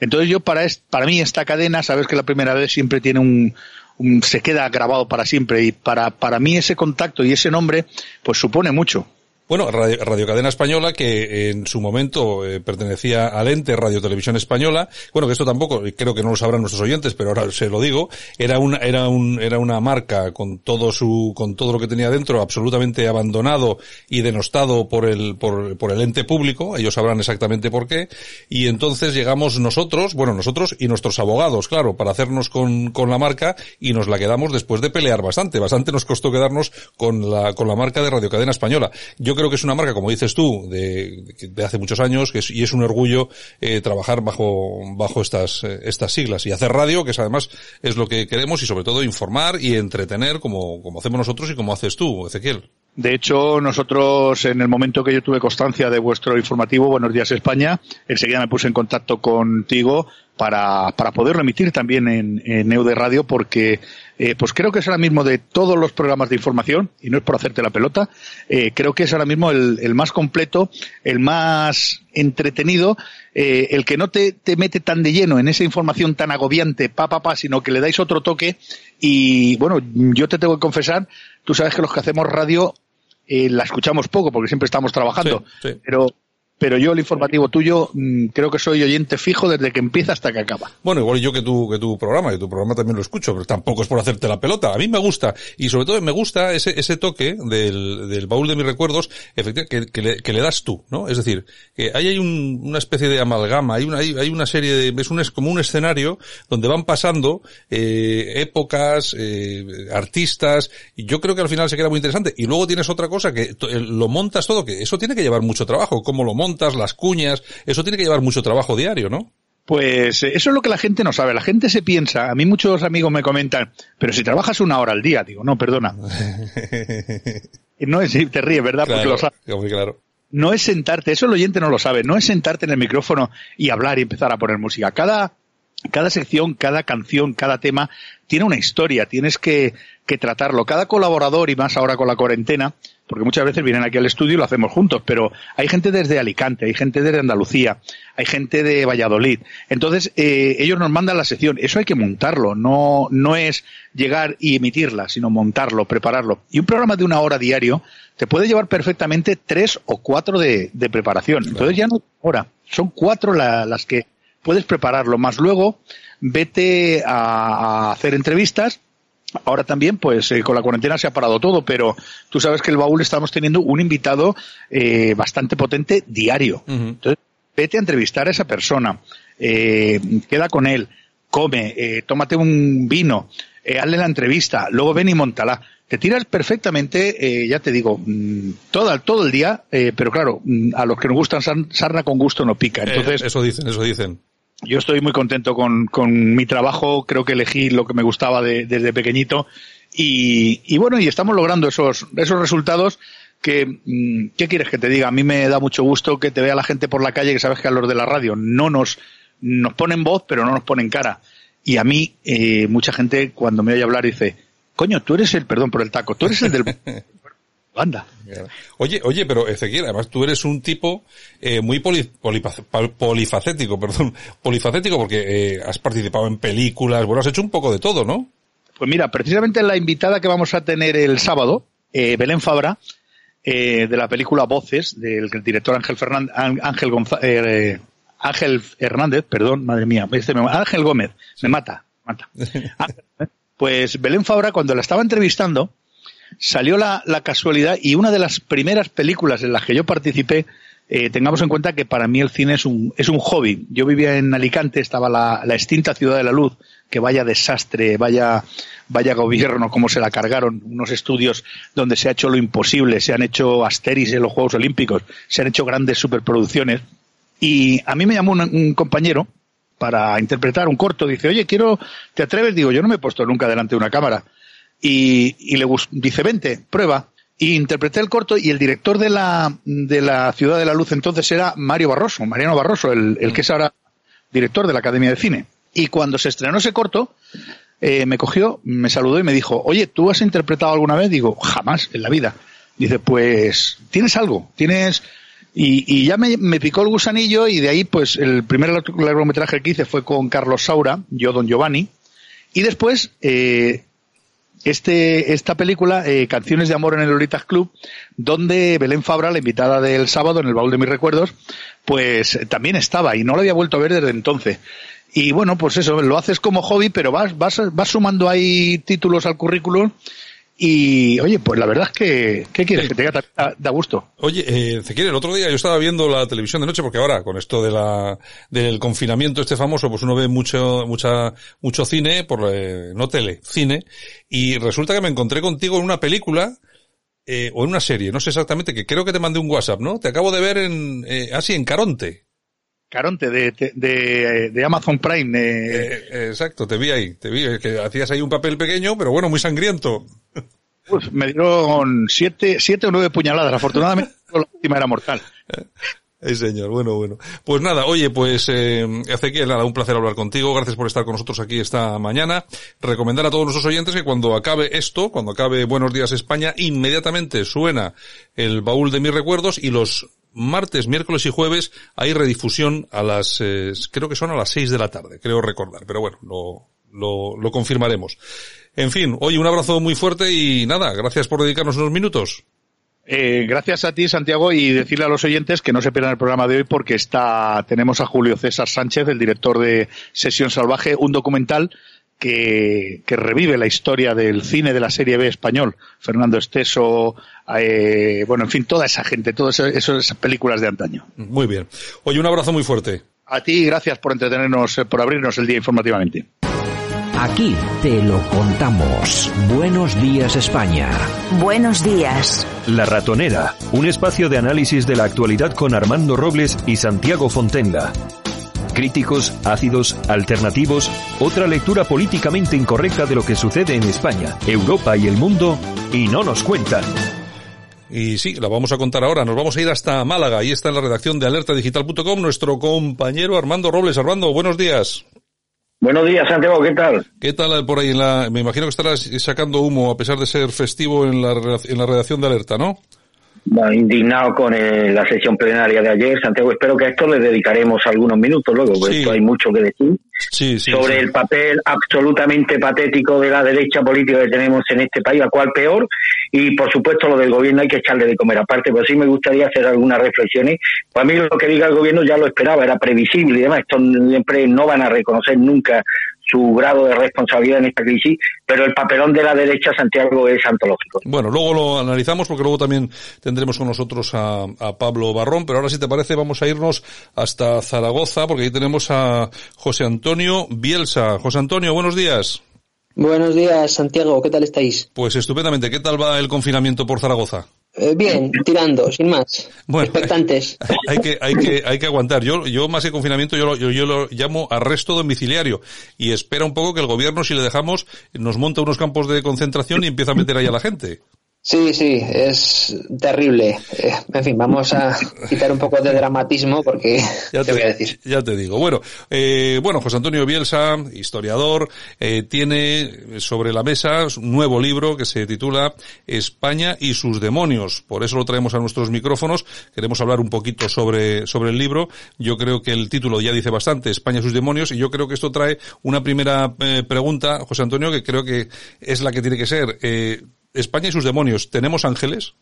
entonces yo para, para mí esta cadena, sabes que la primera vez siempre tiene un, un, se queda grabado para siempre y para, para mí ese contacto y ese nombre pues supone mucho. Bueno, Radio, Radio, Cadena Española, que en su momento eh, pertenecía al ente Radio Televisión Española, bueno, que esto tampoco, creo que no lo sabrán nuestros oyentes, pero ahora se lo digo, era una, era un, era una marca con todo su, con todo lo que tenía dentro, absolutamente abandonado y denostado por el, por, por el ente público, ellos sabrán exactamente por qué, y entonces llegamos nosotros, bueno, nosotros y nuestros abogados, claro, para hacernos con, con la marca y nos la quedamos después de pelear bastante, bastante nos costó quedarnos con la, con la marca de Radio Cadena Española. Yo creo que es una marca, como dices tú, de, hace muchos años, que es, y es un orgullo eh, trabajar bajo, bajo estas, eh, estas siglas y hacer radio, que es además es lo que queremos y sobre todo informar y entretener como, como hacemos nosotros y como haces tú, Ezequiel. De hecho, nosotros, en el momento que yo tuve constancia de vuestro informativo, Buenos Días España, enseguida me puse en contacto contigo para, para poder remitir también en, en Radio, porque eh, pues creo que es ahora mismo de todos los programas de información, y no es por hacerte la pelota, eh, creo que es ahora mismo el, el, más completo, el más entretenido, eh, el que no te, te, mete tan de lleno en esa información tan agobiante, pa, pa, pa, sino que le dais otro toque. Y bueno, yo te tengo que confesar, tú sabes que los que hacemos radio eh, la escuchamos poco porque siempre estamos trabajando, pero pero yo el informativo tuyo mm, creo que soy oyente fijo desde que empieza hasta que acaba. Bueno, igual yo que tu, que tu programa, que tu programa también lo escucho, pero tampoco es por hacerte la pelota. A mí me gusta, y sobre todo me gusta ese, ese toque del, del baúl de mis recuerdos, efectivamente, que, le, que le das tú, ¿no? Es decir, que ahí hay un, una especie de amalgama, hay una, hay, una serie de, es un, es como un escenario donde van pasando, eh, épocas, eh, artistas, y yo creo que al final se queda muy interesante. Y luego tienes otra cosa que lo montas todo, que eso tiene que llevar mucho trabajo, cómo lo montas las cuñas, eso tiene que llevar mucho trabajo diario, ¿no? Pues eh, eso es lo que la gente no sabe. La gente se piensa, a mí muchos amigos me comentan, pero si trabajas una hora al día, digo, no, perdona. no es, te ríes, ¿verdad? Porque lo sabes. Claro. No es sentarte, eso el oyente no lo sabe, no es sentarte en el micrófono y hablar y empezar a poner música. Cada, cada sección, cada canción, cada tema tiene una historia, tienes que, que tratarlo. Cada colaborador, y más ahora con la cuarentena, porque muchas veces vienen aquí al estudio y lo hacemos juntos, pero hay gente desde Alicante, hay gente desde Andalucía, hay gente de Valladolid. Entonces, eh, ellos nos mandan la sección. Eso hay que montarlo, no, no es llegar y emitirla, sino montarlo, prepararlo. Y un programa de una hora diario te puede llevar perfectamente tres o cuatro de, de preparación. Entonces ya no hora, son cuatro las que puedes prepararlo, más luego vete a hacer entrevistas Ahora también, pues eh, con la cuarentena se ha parado todo, pero tú sabes que el baúl estamos teniendo un invitado eh, bastante potente diario. Entonces, vete a entrevistar a esa persona, eh, queda con él, come, eh, tómate un vino, eh, hazle la entrevista, luego ven y montala. Te tiras perfectamente, ya te digo, mm, todo, todo el día, pero claro, mm, a los que nos gustan sarna con gusto no pica. Entonces, eso dicen, eso dicen yo estoy muy contento con, con, mi trabajo, creo que elegí lo que me gustaba de, desde pequeñito y, y, bueno, y estamos logrando esos, esos resultados que, mm, ¿qué quieres que te diga? A mí me da mucho gusto que te vea la gente por la calle que sabes que a los de la radio no nos, nos ponen voz, pero no nos ponen cara. Y a mí, eh, mucha gente cuando me oye hablar dice, coño, tú eres el, perdón por el taco, tú eres el del, banda. Oye, oye, pero Ezequiel, además tú eres un tipo eh, muy polifacético, perdón, polifacético porque eh, has participado en películas, bueno, has hecho un poco de todo, ¿no? Pues mira, precisamente la invitada que vamos a tener el sábado, eh, Belén Fabra, de la película Voces, del director Ángel Fernández, Ángel Ángel Hernández, perdón, madre mía, este Ángel Gómez, me mata, mata. pues Belén Fabra, cuando la estaba entrevistando, salió la, casualidad y una de las primeras películas en las que yo participé, eh, tengamos en cuenta que para mí el cine es un, es un hobby. Yo vivía en Alicante, estaba la, la extinta Ciudad de la Luz, que vaya desastre, vaya, vaya gobierno, cómo se la cargaron, unos estudios donde se ha hecho lo imposible, se han hecho Asteris en los Juegos Olímpicos, se han hecho grandes superproducciones. Y a mí me llamó un, un compañero para interpretar un corto, dice, oye, quiero, ¿te atreves? Digo, yo no me he puesto nunca delante de una cámara y, y le dice, vente, prueba. Y interpreté el corto y el director de la, de la Ciudad de la Luz entonces era Mario Barroso, Mariano Barroso, el, el que es ahora director de la Academia de Cine. Y cuando se estrenó ese corto, eh, me cogió, me saludó y me dijo, oye, ¿tú has interpretado alguna vez? Digo, jamás en la vida. Dice, pues, ¿tienes algo? ¿Tienes...? Y, y ya me, me, picó el gusanillo y de ahí, pues, el primer largometraje que hice fue con Carlos Saura, yo, Don Giovanni. Y después, eh, este, esta película, eh, Canciones de Amor en el Lolitas Club, donde Belén Fabra, la invitada del sábado en el baúl de mis recuerdos, pues también estaba y no lo había vuelto a ver desde entonces. Y bueno, pues eso, lo haces como hobby, pero vas, vas, vas sumando ahí títulos al currículum y oye, pues la verdad es que, ¿qué quieres? Que te da, da gusto. Oye, eh, el otro día yo estaba viendo la televisión de noche porque ahora con esto de la, del confinamiento este famoso, pues uno ve mucho, mucha, mucho cine, por, eh, no tele, cine, y resulta que me encontré contigo en una película, eh, o en una serie, no sé exactamente, que creo que te mandé un WhatsApp, ¿no? Te acabo de ver en, eh, así, en Caronte. Caronte de, de, de Amazon Prime. Eh, eh, exacto, te vi ahí, te vi, que hacías ahí un papel pequeño, pero bueno, muy sangriento. Pues me dieron siete, siete o nueve puñaladas, afortunadamente la última era mortal. Sí, señor. Bueno, bueno. Pues nada, oye, pues, eh, Ezequiel, nada, un placer hablar contigo. Gracias por estar con nosotros aquí esta mañana. Recomendar a todos nuestros oyentes que cuando acabe esto, cuando acabe Buenos Días España, inmediatamente suena el baúl de mis recuerdos y los martes, miércoles y jueves hay redifusión a las, eh, creo que son a las seis de la tarde, creo recordar, pero bueno, lo, lo, confirmaremos. En fin, hoy un abrazo muy fuerte y nada, gracias por dedicarnos unos minutos. Eh, gracias a ti, Santiago, y decirle a los oyentes que no se pierdan el programa de hoy porque está tenemos a Julio César Sánchez, el director de Sesión Salvaje, un documental que, revive la historia del cine de la serie B español. Fernando Esteso, eh, bueno, en fin, toda esa gente, todas esas películas de antaño. Muy bien. Oye, un abrazo muy fuerte. A ti, gracias por entretenernos, eh, por abrirnos el día informativamente. Aquí te lo contamos. Buenos días España. Buenos días. La Ratonera, un espacio de análisis de la actualidad con Armando Robles y Santiago Fontenga. Críticos, ácidos, alternativos, otra lectura políticamente incorrecta de lo que sucede en España, Europa y el mundo, y no nos cuentan. Y sí, la vamos a contar ahora. Nos vamos a ir hasta Málaga. y está en la redacción de alertadigital.com nuestro compañero Armando Robles. Armando, buenos días. Buenos días, Santiago, ¿qué tal? ¿Qué tal por ahí? En la, me imagino que estarás sacando humo a pesar de ser festivo en la, en la redacción de Alerta, ¿no? Indignado con eh, la sesión plenaria de ayer, Santiago. Espero que a esto le dedicaremos algunos minutos luego, porque esto hay mucho que decir. sobre el papel absolutamente patético de la derecha política que tenemos en este país, a cual peor, y por supuesto lo del gobierno hay que echarle de comer aparte, pero sí me gustaría hacer algunas reflexiones. Para mí lo que diga el gobierno ya lo esperaba, era previsible y demás. Esto siempre no van a reconocer nunca su grado de responsabilidad en esta crisis, pero el papelón de la derecha, Santiago, es antológico. Bueno, luego lo analizamos porque luego también tendremos con nosotros a, Pablo Barrón, pero ahora si te parece vamos a irnos hasta Zaragoza porque ahí tenemos a José Antonio Bielsa. José Antonio, buenos días. Buenos días, Santiago, ¿qué tal estáis? Pues estupendamente, ¿qué tal va el confinamiento por Zaragoza? Eh, bien, tirando, sin más. Bueno, Expectantes. Hay que, hay que, hay que aguantar. Yo, yo más que confinamiento, yo lo, yo, lo llamo arresto domiciliario. Y espera un poco que el gobierno, si le dejamos, nos monta unos campos de concentración y empieza a meter ahí a la gente. Sí, sí, es terrible. Eh, en fin, vamos a quitar un poco de dramatismo porque ya te, voy a decir. Ya te digo. Bueno, eh, bueno, José Antonio Bielsa, historiador, eh, tiene sobre la mesa un nuevo libro que se titula España y sus demonios. Por eso lo traemos a nuestros micrófonos. Queremos hablar un poquito sobre, sobre el libro. Yo creo que el título ya dice bastante, España y sus demonios, y yo creo que esto trae una primera eh, pregunta, José Antonio, que creo que es la que tiene que ser. Eh, España y sus demonios, ¿tenemos ángeles?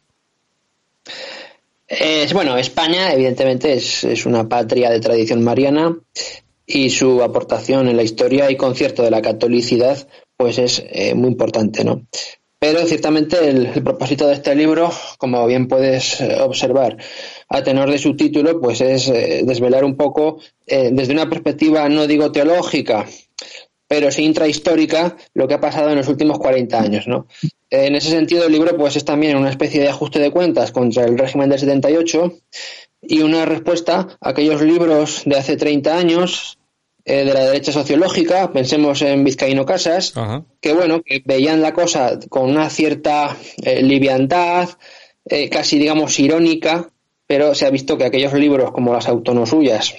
bueno, España evidentemente es, una patria de tradición mariana y su aportación en la historia y concierto de la catolicidad pues es eh, muy importante, ¿no? Pero ciertamente el, propósito de este libro, como bien puedes eh, observar a tenor de su título, pues es eh, desvelar un poco desde una perspectiva, no digo teológica, pero sí intrahistórica, lo que ha pasado en los últimos 40 años, ¿no? En ese sentido, el libro pues, es también una especie de ajuste de cuentas contra el régimen del 78 y una respuesta a aquellos libros de hace 30 años eh, de la derecha sociológica, pensemos en Vizcaíno Casas, que bueno, que veían la cosa con una cierta eh, liviandad, eh, casi digamos irónica, pero se ha visto que aquellos libros como las autonosuyas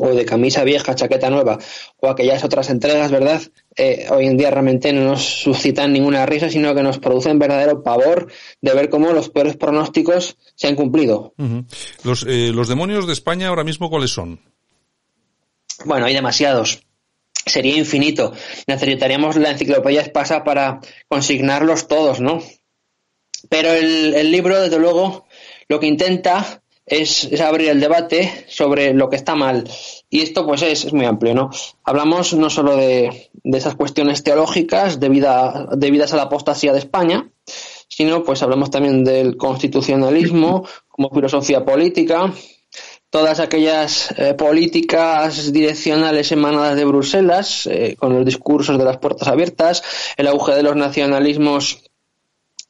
o de camisa vieja, chaqueta nueva, o aquellas otras entregas, ¿verdad? Eh, hoy en día realmente no nos suscitan ninguna risa, sino que nos producen verdadero pavor de ver cómo los peores pronósticos se han cumplido. los, eh, los demonios de España ahora mismo, ¿cuáles son? Bueno, hay demasiados. Sería infinito. Necesitaríamos la enciclopedia espasa para consignarlos todos, ¿no? Pero el, el libro, desde luego, lo que intenta es, abrir el debate sobre lo que está mal. Y esto pues es, muy amplio, ¿no? Hablamos no solo de, esas cuestiones teológicas debidas a la apostasía de España, sino pues hablamos también del constitucionalismo como filosofía política, todas aquellas eh, políticas direccionales emanadas de Bruselas, eh, con los discursos de las puertas abiertas, el auge de los nacionalismos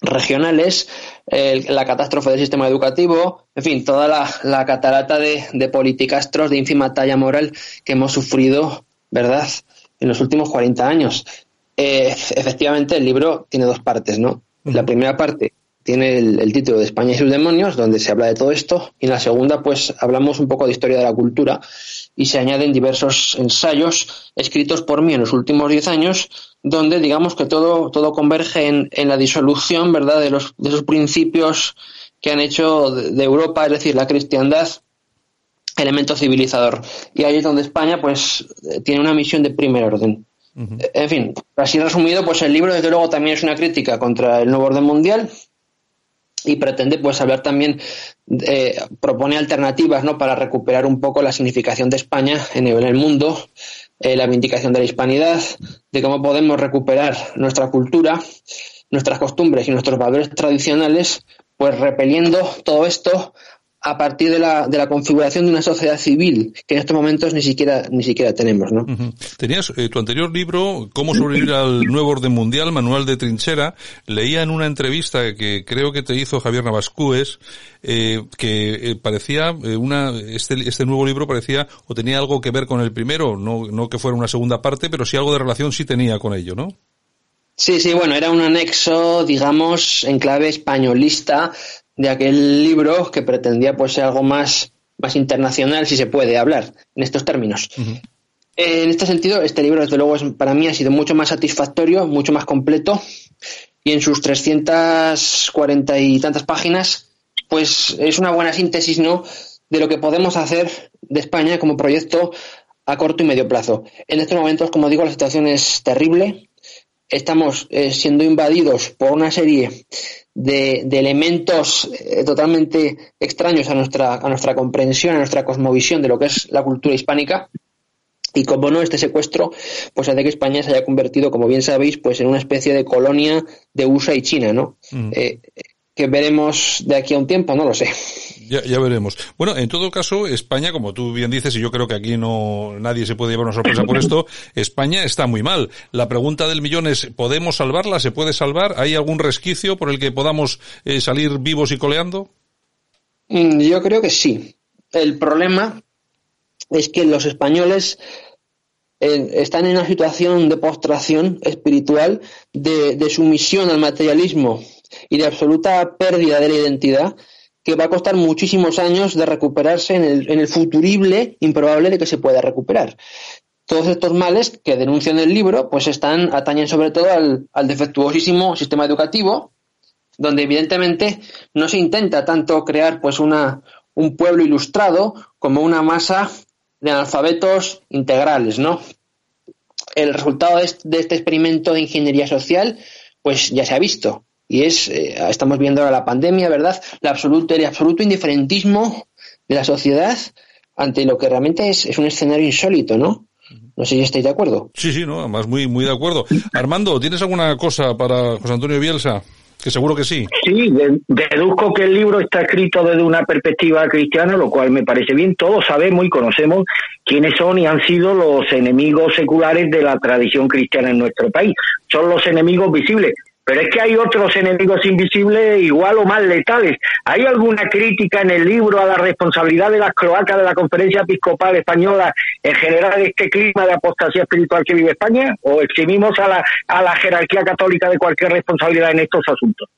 regionales, la catástrofe del sistema educativo, en fin, toda la, catarata de, de politicastros de ínfima talla moral que hemos sufrido, ¿verdad?, en los últimos 40 años. Eh, efectivamente, el libro tiene dos partes, ¿no? La primera parte tiene el, título de España y sus demonios, donde se habla de todo esto, y en la segunda, pues, hablamos un poco de historia de la cultura y se añaden diversos ensayos escritos por mí en los últimos diez años donde digamos que todo, todo converge en, en la disolución, ¿verdad?, de, los, de esos principios que han hecho de, Europa, es decir, la cristiandad, elemento civilizador. Y ahí es donde España, pues, tiene una misión de primer orden. En fin, así resumido, pues el libro, desde luego, también es una crítica contra el nuevo orden mundial, y pretende pues hablar también eh, propone alternativas no para recuperar un poco la significación de España en el mundo eh, la vindicación de la hispanidad de cómo podemos recuperar nuestra cultura nuestras costumbres y nuestros valores tradicionales pues repeliendo todo esto a partir de la, de la configuración de una sociedad civil que en estos momentos ni siquiera ni siquiera tenemos, ¿no? Tenías eh, tu anterior libro, Cómo sobrevivir al nuevo orden mundial, manual de trinchera. Leía en una entrevista que creo que te hizo Javier Navascúes eh, que eh, parecía una este este nuevo libro parecía o tenía algo que ver con el primero, no no que fuera una segunda parte, pero sí algo de relación sí tenía con ello, ¿no? Sí, sí, bueno, era un anexo, digamos, en clave españolista de aquel libro que pretendía pues ser algo más, más internacional, si se puede hablar en estos términos. En este sentido, este libro, desde luego, es, para mí ha sido mucho más satisfactorio, mucho más completo, y en sus 340 y tantas páginas, pues es una buena síntesis, ¿no?, de lo que podemos hacer de España como proyecto a corto y medio plazo. En estos momentos, como digo, la situación es terrible. Estamos eh, siendo invadidos por una serie de, elementos eh, totalmente extraños a nuestra, a nuestra comprensión, a nuestra cosmovisión de lo que es la cultura hispánica. Y como no, este secuestro pues hace que España se haya convertido, como bien sabéis, pues en una especie de colonia de USA y China, ¿no? Mm. Eh, que veremos de aquí a un tiempo, no lo sé. Ya, veremos. Bueno, en todo caso, España, como tú bien dices, y yo creo que aquí no nadie se puede llevar una sorpresa por esto, España está muy mal. La pregunta del millón es, ¿podemos salvarla? ¿Se puede salvar? ¿Hay algún resquicio por el que podamos eh, salir vivos y coleando? Mm, yo creo que sí. El problema es que los españoles eh, están en una situación de postración espiritual, de sumisión al materialismo y de absoluta pérdida de la identidad que va a costar muchísimos años de recuperarse en el, en el futurible improbable de que se pueda recuperar. Todos estos males que denuncian el libro, pues están, atañen sobre todo al, al defectuosísimo sistema educativo, donde evidentemente no se intenta tanto crear pues una, un pueblo ilustrado como una masa de analfabetos integrales, ¿no? El resultado de este experimento de ingeniería social, pues ya se ha visto y es, eh, estamos viendo ahora la pandemia, ¿verdad? La absoluto, el absoluto indiferentismo de la sociedad ante lo que realmente es, es un escenario insólito, ¿no? No sé si estáis de acuerdo. Sí, sí, no, además muy, muy de acuerdo. Armando, ¿tienes alguna cosa para José Antonio Bielsa? Que seguro que sí. Sí, deduzco que el libro está escrito desde una perspectiva cristiana, lo cual me parece bien. Todos sabemos y conocemos quiénes son y han sido los enemigos seculares de la tradición cristiana en nuestro país. Son los enemigos visibles. Pero es que hay otros enemigos invisibles igual o más letales. ¿Hay alguna crítica en el libro a la responsabilidad de las croacas de la Conferencia Episcopal Española en general de este clima de apostasía espiritual que vive España? ¿O eximimos a la, a la jerarquía católica de cualquier responsabilidad en estos asuntos?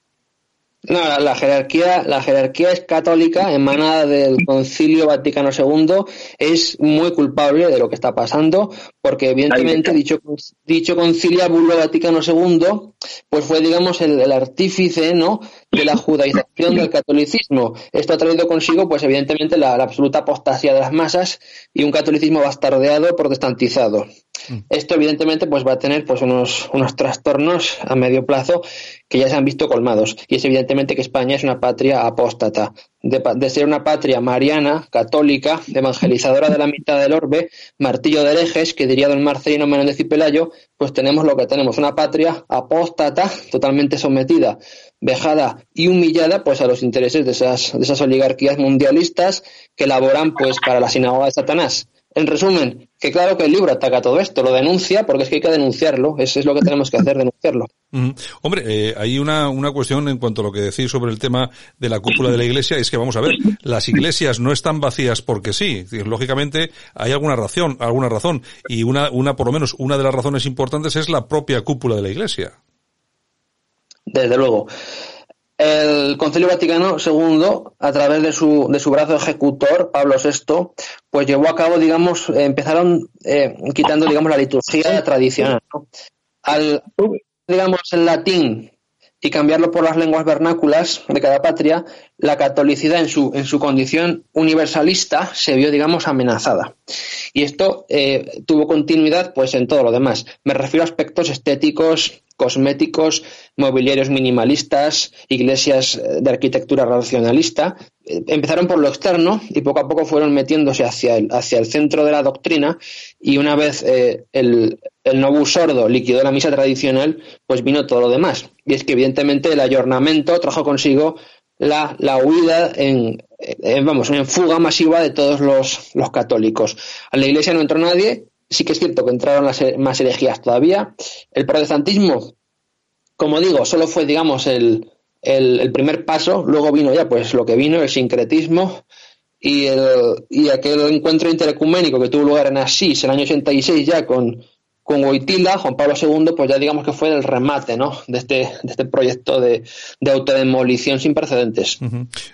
No, la, jerarquía, la jerarquía es católica, emanada del Concilio Vaticano II, es muy culpable de lo que está pasando, porque evidentemente dicho, dicho Concilio Vaticano II, pues fue, digamos, el, artífice, ¿no?, de la judaización del catolicismo. Esto ha traído consigo, pues, evidentemente, la, la absoluta apostasía de las masas y un catolicismo bastardeado, protestantizado. Mm. Esto, evidentemente, pues va a tener, pues, unos, unos trastornos a medio plazo que ya se han visto colmados. Y es evidentemente que España es una patria apóstata. De, ser una patria mariana, católica, evangelizadora de la mitad del orbe, martillo de herejes, que diría don Marcelino Menéndez y Pelayo, pues tenemos lo que tenemos, una patria apóstata, totalmente sometida, vejada y humillada pues a los intereses de esas, de esas oligarquías mundialistas que laboran pues para la sinagoga de Satanás. En resumen, que claro que el libro ataca todo esto, lo denuncia, porque es que hay que denunciarlo, eso es lo que tenemos que hacer, denunciarlo. Hombre, eh, hay una, una cuestión en cuanto a lo que decís sobre el tema de la cúpula de la iglesia, es que vamos a ver, las iglesias no están vacías porque sí, lógicamente hay alguna razón, alguna razón, y una, una, por lo menos, una de las razones importantes es la propia cúpula de la iglesia. Desde luego el Concilio Vaticano II, a través de su, de su brazo ejecutor, Pablo VI, pues llevó a cabo, digamos, empezaron eh, quitando, digamos, la liturgia tradicional. Al, digamos, el latín y cambiarlo por las lenguas vernáculas de cada patria, la catolicidad en su, en su condición universalista se vio, digamos, amenazada. Y esto eh, tuvo continuidad pues en todo lo demás. Me refiero a aspectos estéticos, cosméticos, mobiliarios minimalistas, iglesias eh, de arquitectura racionalista. Eh, empezaron por lo externo y poco a poco fueron metiéndose hacia el, hacia el centro de la doctrina y una vez eh, el, el novus sordo liquidó la misa tradicional, pues vino todo lo demás. Y es que evidentemente el ayornamiento trajo consigo la, la huida en, vamos, en fuga masiva de todos los, los católicos. A la iglesia no entró nadie, sí que es cierto que entraron las, más herejías todavía. El protestantismo, como digo, solo fue, digamos, el, el, primer paso. Luego vino ya, pues, lo que vino, el sincretismo y, el, y aquel encuentro interecuménico que tuvo lugar en Asís en el año 86 ya con, con Wojtyla, Juan Pablo II, pues ya digamos que fue el remate ¿no? de, este, de este proyecto de, de autodemolición sin precedentes.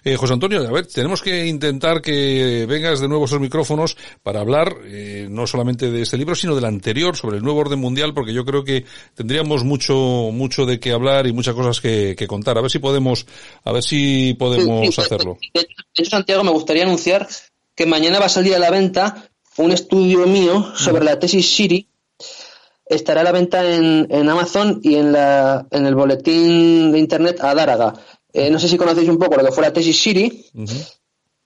eh, José Antonio, a ver, tenemos que intentar que vengas de nuevo a esos micrófonos para hablar eh, no solamente de este libro, sino del anterior, sobre el nuevo orden mundial, porque yo creo que tendríamos mucho, mucho de qué hablar y muchas cosas que, que contar. A ver si podemos, a ver si podemos hacerlo. De hecho, Santiago, me gustaría anunciar que mañana va a salir a la venta un estudio mío sobre la tesis Siri estará a la venta en, en Amazon y en, la, en el boletín de internet Adáraga. Eh, no sé si conocéis un poco lo que fue la tesis Siri.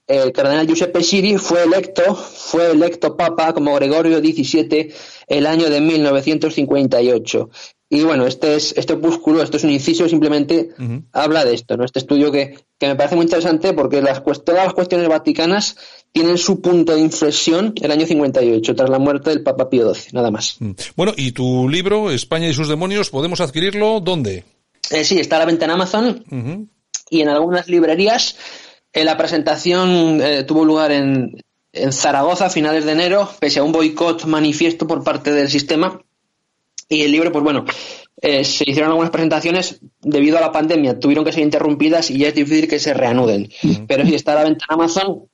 El cardenal Giuseppe Siri fue electo, fue electo papa como Gregorio XVII el año de 1958. Y bueno, este es este opúsculo, esto es un inciso, simplemente habla de esto, ¿no? Este estudio que, que me parece muy interesante porque las, todas las cuestiones vaticanas tienen su punto de inflexión el año 58, tras la muerte del Papa Pío XII, nada más. Mm. Bueno, ¿y tu libro, España y sus demonios, podemos adquirirlo dónde? Eh, sí, está a la venta en Amazon y en algunas librerías. Eh, la presentación eh, tuvo lugar en, en Zaragoza a finales de enero, pese a un boicot manifiesto por parte del sistema y el libro, pues bueno, eh, se hicieron algunas presentaciones debido a la pandemia, tuvieron que ser interrumpidas y ya es difícil que se reanuden. Pero sí está a la venta en Amazon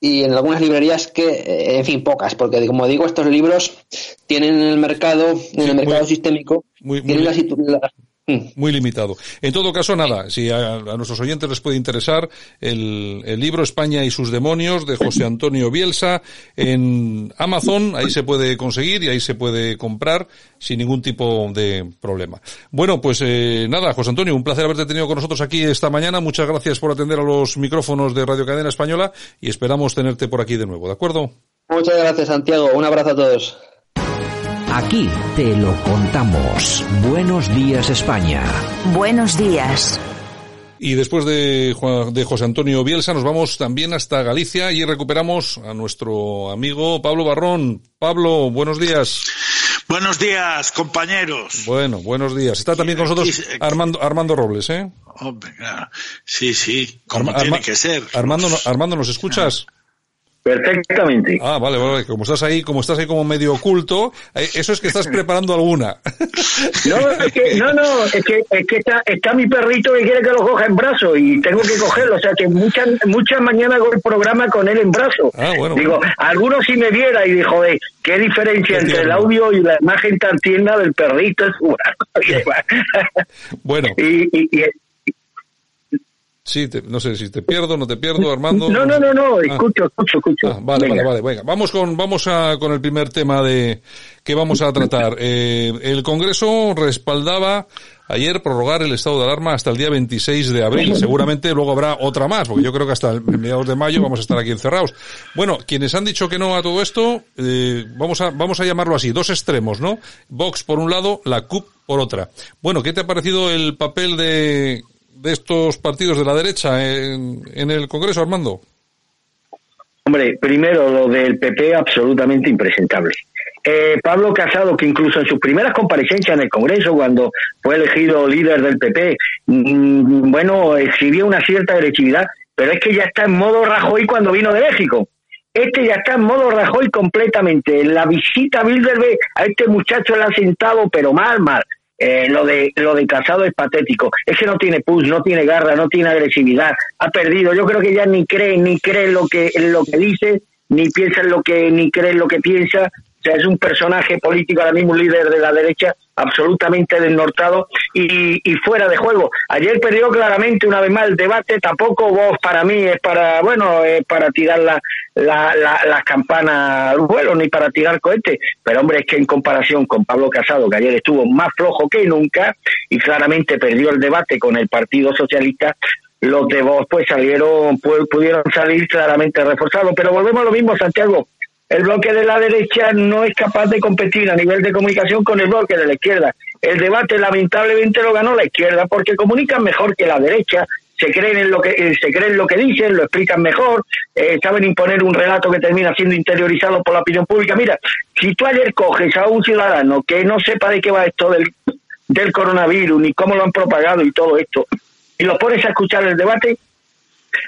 y en algunas librerías que, eh, en fin, pocas, porque como digo, estos libros tienen en el mercado, en el mercado sistémico, tienen la, Mm. Muy limitado. En todo caso, nada, si a, nuestros oyentes les puede interesar el, el, libro España y sus demonios de José Antonio Bielsa en Amazon, ahí se puede conseguir y ahí se puede comprar sin ningún tipo de problema. Bueno, pues eh, nada, José Antonio, un placer haberte tenido con nosotros aquí esta mañana. Muchas gracias por atender a los micrófonos de Radio Cadena Española y esperamos tenerte por aquí de nuevo, ¿de acuerdo? Muchas gracias, Santiago. Un abrazo a todos. Aquí te lo contamos. Buenos días España. Buenos días. Y después de, de, José Antonio Bielsa nos vamos también hasta Galicia y recuperamos a nuestro amigo Pablo Barrón. Pablo, buenos días. Buenos días, compañeros. Bueno, buenos días. Está también con nosotros Armando, Armando Robles, ¿eh? Hombre, sí, sí, como tiene que ser. Armando, Armando, ¿nos escuchas? Perfectamente. Ah, vale, vale. Como estás ahí, como estás ahí como medio oculto, eh, eso es que estás preparando alguna. No, es que, no, no, es que, es que está, está mi perrito que quiere que lo coja en brazo y tengo que cogerlo. O sea que muchas muchas mañanas hago el programa con él en brazo. Ah, bueno, Digo, algunos si me viera y dijo, eh, qué diferencia entre el audio y la imagen tan tierna del perrito es bueno. y, y Sí, no sé si te pierdo, no te pierdo, Armando. No, no, no, no, ah. escucho, escucho, escucho. Ah, vale, vale, vale, venga. Vamos con, vamos a, con el primer tema de, que vamos a tratar. Eh, el Congreso respaldaba ayer prorrogar el estado de alarma hasta el día 26 de abril. Seguramente luego habrá otra más, porque yo creo que hasta el mediados de mayo vamos a estar aquí encerrados. Bueno, quienes han dicho que no a todo esto, eh, vamos a, vamos a llamarlo así, dos extremos, ¿no? Vox por un lado, la CUP por otra. Bueno, ¿qué te ha parecido el papel de de estos partidos de la derecha en, en el Congreso, Armando? Hombre, primero lo del PP absolutamente impresentable. Eh, Pablo Casado, que incluso en sus primeras comparecencias en el Congreso, cuando fue elegido líder del PP, mm, bueno, exhibió una cierta agresividad, pero es que ya está en modo Rajoy cuando vino de México. Este ya está en modo Rajoy completamente. La visita a Bilderberg a este muchacho le ha sentado, pero mal, mal. Eh, lo de lo de Casado es patético. Es que no tiene push, no tiene garra, no tiene agresividad. Ha perdido. Yo creo que ya ni cree ni cree lo que lo que dice, ni piensa en lo que ni cree en lo que piensa. O sea, es un personaje político ahora mismo, un líder de la derecha absolutamente desnortado y, fuera de juego. Ayer perdió claramente una vez más el debate, tampoco vos para mí es para, bueno, es para tirar la, la, las campanas al vuelo ni para tirar cohetes, pero hombre, es que en comparación con Pablo Casado, que ayer estuvo más flojo que nunca y claramente perdió el debate con el Partido Socialista, los de vos pues salieron, pudieron salir claramente reforzados. Pero volvemos a lo mismo, Santiago el bloque de la derecha no es capaz de competir a nivel de comunicación con el bloque de la izquierda. El debate lamentablemente lo ganó la izquierda porque comunican mejor que la derecha, se creen en lo que eh, se creen lo que dicen, lo explican mejor, eh, saben imponer un relato que termina siendo interiorizado por la opinión pública. Mira, si tú ayer coges a un ciudadano que no sepa de qué va esto del, del coronavirus ni cómo lo han propagado y todo esto y lo pones a escuchar el debate,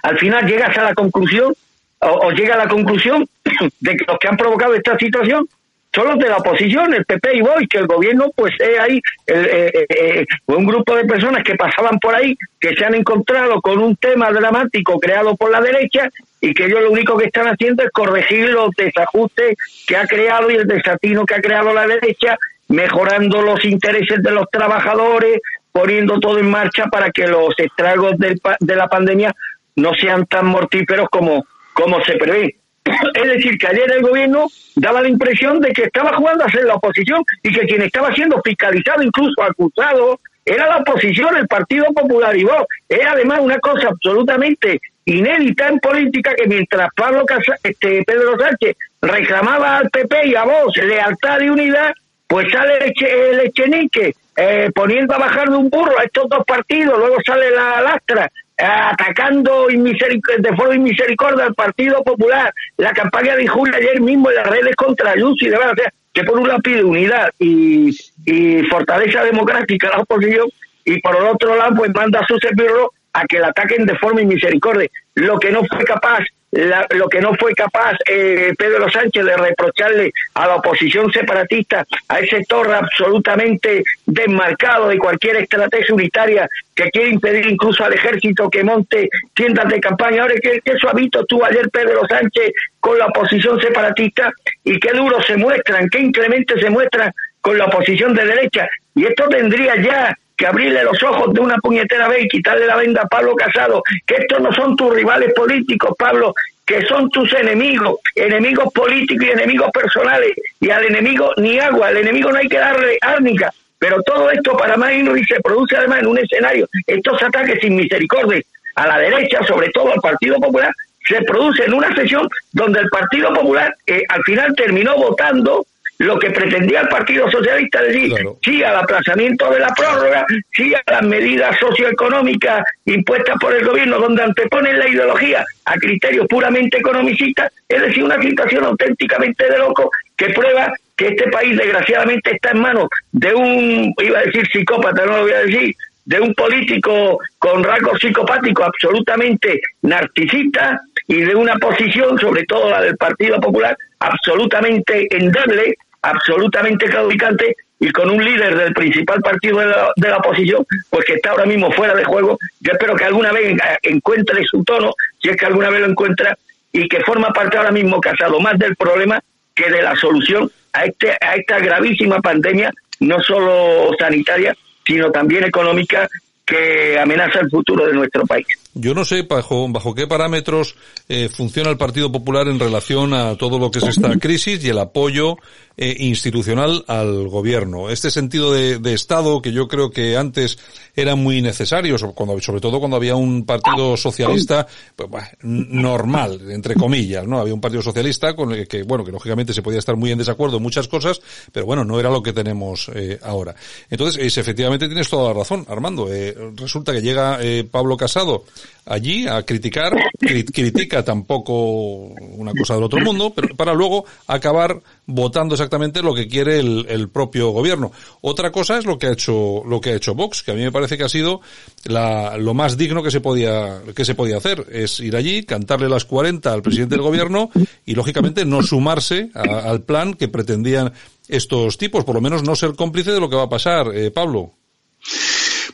al final llegas a la conclusión o, llega a la conclusión de que los que han provocado esta situación son los de la oposición, el PP y Voy, que el gobierno pues es ahí eh, eh, eh, un grupo de personas que pasaban por ahí, que se han encontrado con un tema dramático creado por la derecha y que ellos lo único que están haciendo es corregir los desajustes que ha creado y el desatino que ha creado la derecha, mejorando los intereses de los trabajadores, poniendo todo en marcha para que los estragos de la pandemia no sean tan mortíferos como como se prevé. Es decir, que ayer el gobierno daba la impresión de que estaba jugando a ser la oposición y que quien estaba siendo fiscalizado, incluso acusado, era la oposición, el Partido Popular y vos. Era además una cosa absolutamente inédita en política que mientras Pablo este, Pedro Sánchez reclamaba al PP y a vos lealtad y unidad, pues sale el, Echenique eh, poniendo a bajar de un burro a estos dos partidos, luego sale la lastra atacando de forma inmisericordia al Partido Popular, la campaña de injuria ayer mismo en las redes contra Lucy, de verdad, que por un lado pide unidad y, y fortaleza democrática a la oposición, y por el otro lado pues manda a sus servidores a que la ataquen de forma inmisericordia. Lo que no fue capaz lo que no fue capaz eh, Pedro Sánchez de reprocharle a la oposición separatista, a ese torre absolutamente desmarcado de cualquier estrategia unitaria que quiere impedir incluso al ejército que monte tiendas de campaña. Ahora, ¿qué, qué suavito tú ayer Pedro Sánchez con la oposición separatista y qué duro se muestran, qué inclemente se muestran con la oposición de derecha? Y esto tendría ya que abrirle los ojos de una puñetera vez y quitarle la venda a Pablo Casado, que estos no son tus rivales políticos, Pablo, que son tus enemigos, enemigos políticos y enemigos personales, y al enemigo ni agua, al enemigo no hay que darle árnica, pero todo esto para más y se produce además en un escenario, estos ataques sin misericordia a la derecha, sobre todo al Partido Popular, se produce en una sesión donde el Partido Popular eh, al final terminó votando lo que pretendía el Partido Socialista decir sí al aplazamiento de la prórroga, sí a las medidas socioeconómicas impuestas por el gobierno, donde anteponen la ideología a criterios puramente economicistas, es decir, una situación auténticamente de loco que prueba que este país desgraciadamente está en manos de un, iba a decir psicópata, no lo voy a decir, de un político con rasgos psicopáticos absolutamente narcisista y de una posición, sobre todo la del Partido Popular, absolutamente endeble absolutamente claudicante y con un líder del principal partido de la, oposición, pues que está ahora mismo fuera de juego. Yo espero que alguna vez encuentre su tono, si es que alguna vez lo encuentra, y que forma parte ahora mismo casado más del problema que de la solución a, este, a esta gravísima pandemia, no solo sanitaria, sino también económica que amenaza el futuro de nuestro país. Yo no sé bajo, bajo qué parámetros eh, funciona el Partido Popular en relación a todo lo que es esta crisis y el apoyo eh, institucional al gobierno. Este sentido de, de, Estado que yo creo que antes era muy necesario, cuando, sobre todo cuando había un partido socialista pues, normal, entre comillas, ¿no? Había un partido socialista con el que, bueno, que lógicamente se podía estar muy en desacuerdo en muchas cosas, pero bueno, no era lo que tenemos eh, ahora. Entonces, efectivamente tienes toda la razón, Armando. resulta que llega Pablo Casado allí a criticar, critica tampoco una cosa del otro mundo, pero para luego acabar votando exactamente lo que quiere el, propio gobierno. Otra cosa es lo que ha hecho, lo que ha hecho Vox, que a mí me parece que ha sido la, lo más digno que se podía, que se podía hacer, es ir allí, cantarle las 40 al presidente del gobierno y lógicamente no sumarse al plan que pretendían estos tipos, por lo menos no ser cómplice de lo que va a pasar, eh, Pablo.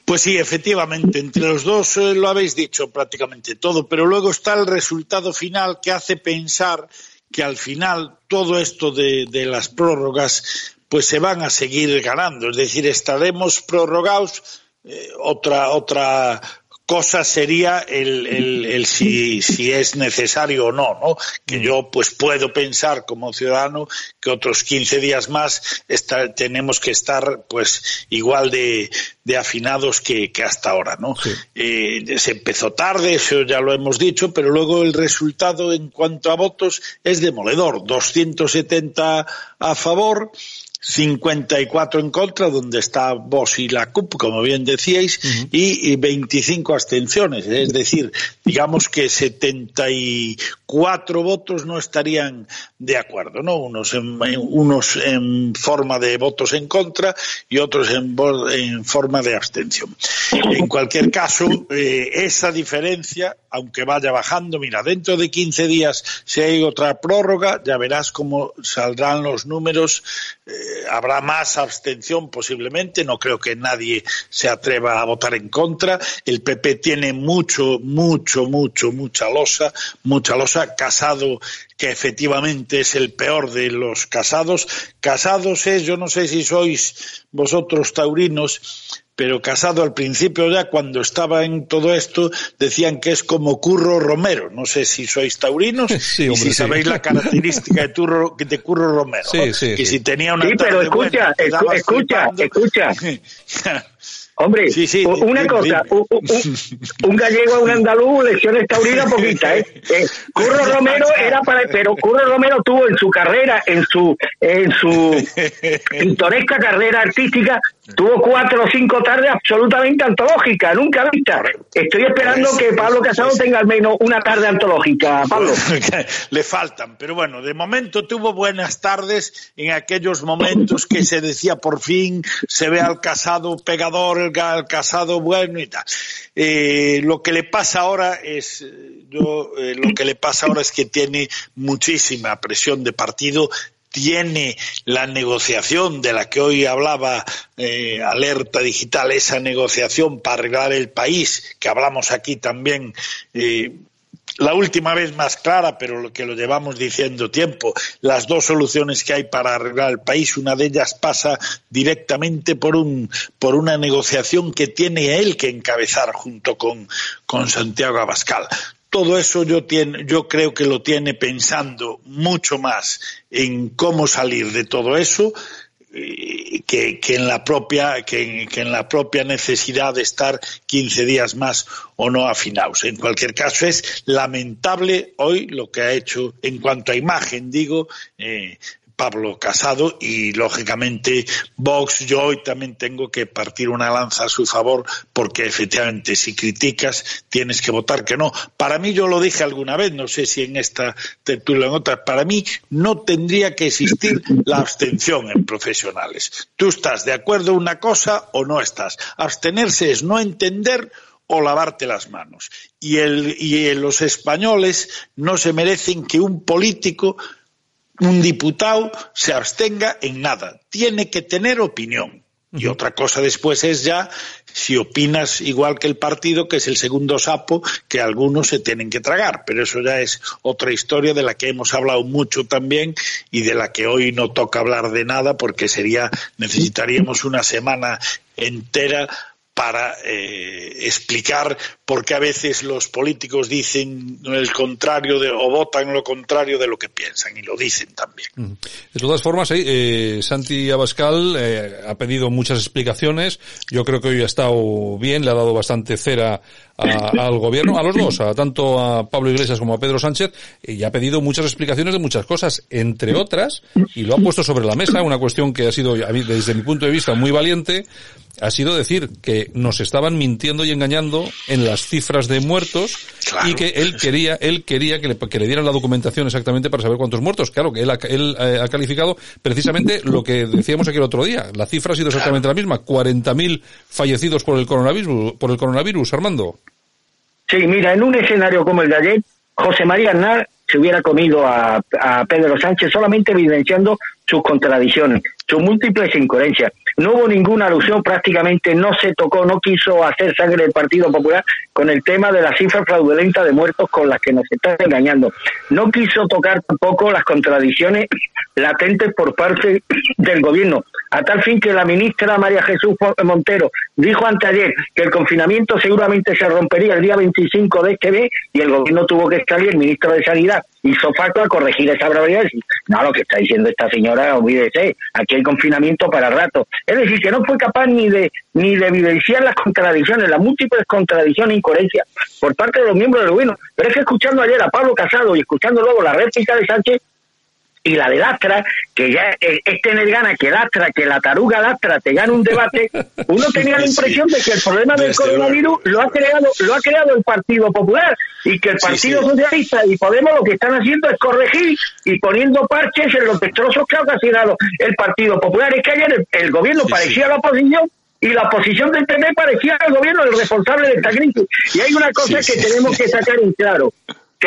Pues sí, efectivamente, entre los dos eh, lo habéis dicho prácticamente todo, pero luego está el resultado final que hace pensar que al final todo esto de, las prórrogas pues se van a seguir ganando, es decir, estaremos prorrogados eh, otra otra cosa sería el, el, el si, si, es necesario o no, ¿no? Que yo pues puedo pensar como ciudadano que otros 15 días más tenemos que estar pues igual de, de afinados que, que, hasta ahora, ¿no? Eh, se empezó tarde, eso ya lo hemos dicho, pero luego el resultado en cuanto a votos es demoledor, 270 a favor, 54 en contra, donde está vos y la CUP, como bien decíais, y 25 abstenciones. Es decir, digamos que 74 votos no estarían de acuerdo, ¿no? Unos en, unos en forma de votos en contra y otros en, en forma de abstención. En cualquier caso, eh, esa diferencia, aunque vaya bajando, mira, dentro de 15 días, si hay otra prórroga, ya verás cómo saldrán los números. Eh, habrá más abstención posiblemente, no creo que nadie se atreva a votar en contra. El PP tiene mucho, mucho, mucho, mucha losa, mucha losa. Casado, que efectivamente es el peor de los casados. Casados es, yo no sé si sois vosotros taurinos, pero Casado al principio ya cuando estaba en todo esto decían que es como Curro Romero. No sé si sois taurinos y si sabéis la característica de, Turro, de Curro Romero. que si tenía una sí, pero escucha, escucha, escucha. Hombre, una cosa, un, gallego a un andaluz, lecciones taurinas poquita, ¿eh? ¿eh? Curro Romero era para, pero Curro Romero tuvo en su carrera, en su, en su pintoresca carrera artística, tuvo cuatro o cinco tardes absolutamente antológicas, nunca vista. Estoy esperando que Pablo Casado tenga al menos una tarde antológica, Pablo. Le faltan, pero bueno, de momento tuvo buenas tardes en aquellos momentos que se decía por fin se ve al casado pegador, el, casado bueno y tal. Eh, lo que le pasa ahora es, yo, eh, lo que le pasa ahora es que tiene muchísima presión de partido, tiene la negociación de la que hoy hablaba eh, Alerta Digital, esa negociación para arreglar el país, que hablamos aquí también. Eh, la última vez más clara, pero lo que lo llevamos diciendo tiempo, las dos soluciones que hay para arreglar el país, una de ellas pasa directamente por un por una negociación que tiene él que encabezar junto con, con Santiago Abascal. Todo eso yo, tiene, yo creo que lo tiene pensando mucho más en cómo salir de todo eso que, que, en la propia que, que, en la propia necesidad de estar 15 días más o no afinados. En cualquier caso es lamentable hoy lo que ha hecho en cuanto a imagen, digo, eh, Pablo Casado y lógicamente Vox yo hoy también tengo que partir una lanza a su favor porque efectivamente si criticas tienes que votar que no. Para mí yo lo dije alguna vez, no sé si en esta tertulia o en otra, para mí no tendría que existir la abstención en profesionales. Tú estás de acuerdo en una cosa o no estás. Abstenerse es no entender o lavarte las manos. Y, el, y los españoles no se merecen que un político un diputado se abstenga en nada. Tiene que tener opinión. Y otra cosa después es ya si opinas igual que el partido, que es el segundo sapo que algunos se tienen que tragar. Pero eso ya es otra historia de la que hemos hablado mucho también y de la que hoy no toca hablar de nada porque sería, necesitaríamos una semana entera para eh, explicar por qué a veces los políticos dicen el contrario de, o votan lo contrario de lo que piensan y lo dicen también. De todas formas, eh, Santi Abascal eh, ha pedido muchas explicaciones. Yo creo que hoy ha estado bien, le ha dado bastante cera al gobierno, a los dos, a tanto a Pablo Iglesias como a Pedro Sánchez, y ha pedido muchas explicaciones de muchas cosas, entre otras, y lo ha puesto sobre la mesa, una cuestión que ha sido, desde mi punto de vista, muy valiente, ha sido decir que nos estaban mintiendo y engañando en las cifras de muertos y que él quería él quería que le, que le, dieran la documentación exactamente para saber cuántos muertos. Claro, que él, ha, él eh, ha calificado precisamente lo que decíamos aquí el otro día. La cifra ha sido exactamente la misma, 40.000 fallecidos por el coronavirus, por el coronavirus, Armando. Sí, mira, en un escenario como el de ayer, José María Aznar se hubiera comido a, a Pedro Sánchez solamente evidenciando sus contradicciones, sus múltiples incoherencias. No hubo ninguna alusión, prácticamente no se tocó, no quiso hacer sangre el Partido Popular con el tema de la cifra fraudulenta de muertos con las que nos están engañando. No quiso tocar tampoco las contradicciones latentes por parte del gobierno, a tal fin que la ministra María Jesús Montero dijo anteayer que el confinamiento seguramente se rompería el día 25 de este mes y el gobierno tuvo que salir, el ministro de Sanidad hizo facto a corregir esa barbaridad. No, lo que está diciendo esta señora, olvídese, aquí hay confinamiento para rato. Es decir, que no fue capaz ni de ni de evidenciar las contradicciones, las múltiples contradicciones e incoherencias por parte de los miembros del gobierno. Pero es que escuchando ayer a Pablo Casado y escuchando luego la réplica de Sánchez, y la de Lastra, que ya es tener ganas que Lastra, que la taruga Lastra te gane un debate, uno tenía la impresión de que el problema del coronavirus lo ha creado lo ha creado el Partido Popular y que el Partido Socialista y Podemos lo que están haciendo es corregir y poniendo parches en los destrozos que ha ocasionado el Partido Popular. Es que ayer el, gobierno parecía la oposición y la oposición del PP parecía el gobierno el responsable de esta crisis. Y hay una cosa que tenemos que sacar en claro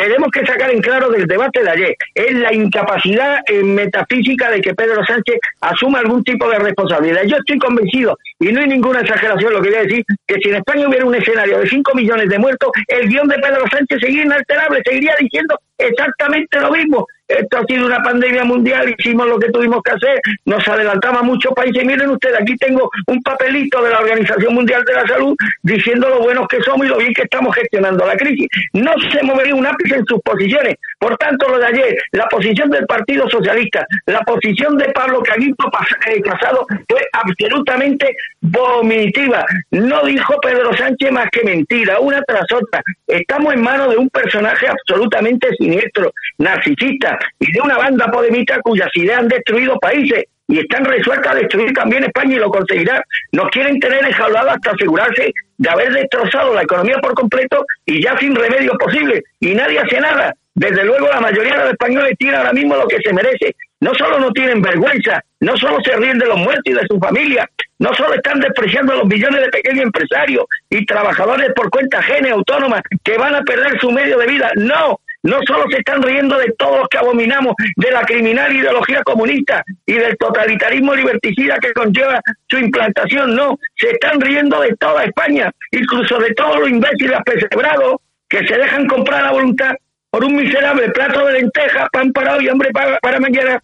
tenemos que sacar en claro del debate de ayer es la incapacidad metafísica de que Pedro Sánchez asuma algún tipo de responsabilidad. Yo estoy convencido, y no hay ninguna exageración lo que voy a decir, que si en España hubiera un escenario de 5 millones de muertos, el guion de Pedro Sánchez seguiría inalterable, seguiría diciendo exactamente lo mismo. Esto ha sido una pandemia mundial, hicimos lo que tuvimos que hacer, nos adelantamos a muchos países. Miren ustedes, aquí tengo un papelito de la Organización Mundial de la Salud diciendo lo buenos que somos y lo bien que estamos gestionando la crisis. No se movería un ápice en sus posiciones. Por tanto, lo de ayer, la posición del Partido Socialista, la posición de Pablo Caguito eh, Casado fue absolutamente vomitiva. No dijo Pedro Sánchez más que mentira, una tras otra. Estamos en manos de un personaje absolutamente siniestro, narcisista, y de una banda podemita cuyas ideas han destruido países y están resueltas a destruir también España y lo conseguirán. Nos quieren tener enjaulados hasta asegurarse de haber destrozado la economía por completo y ya sin remedio posible. Y nadie hace nada. Desde luego la mayoría de los españoles tienen ahora mismo lo que se merece. No solo no tienen vergüenza, no solo se ríen de los muertos y de su familia, no solo están despreciando a los millones de pequeños empresarios y trabajadores por cuenta ajena autónomas que van a perder su medio de vida, no, no solo se están riendo de todos los que abominamos de la criminal ideología comunista y del totalitarismo liberticida que conlleva su implantación, no, se están riendo de toda España, incluso de todos los imbéciles apesebrados que se dejan comprar a voluntad por un miserable plato de lentejas, pan para hoy, hambre para, para mañana,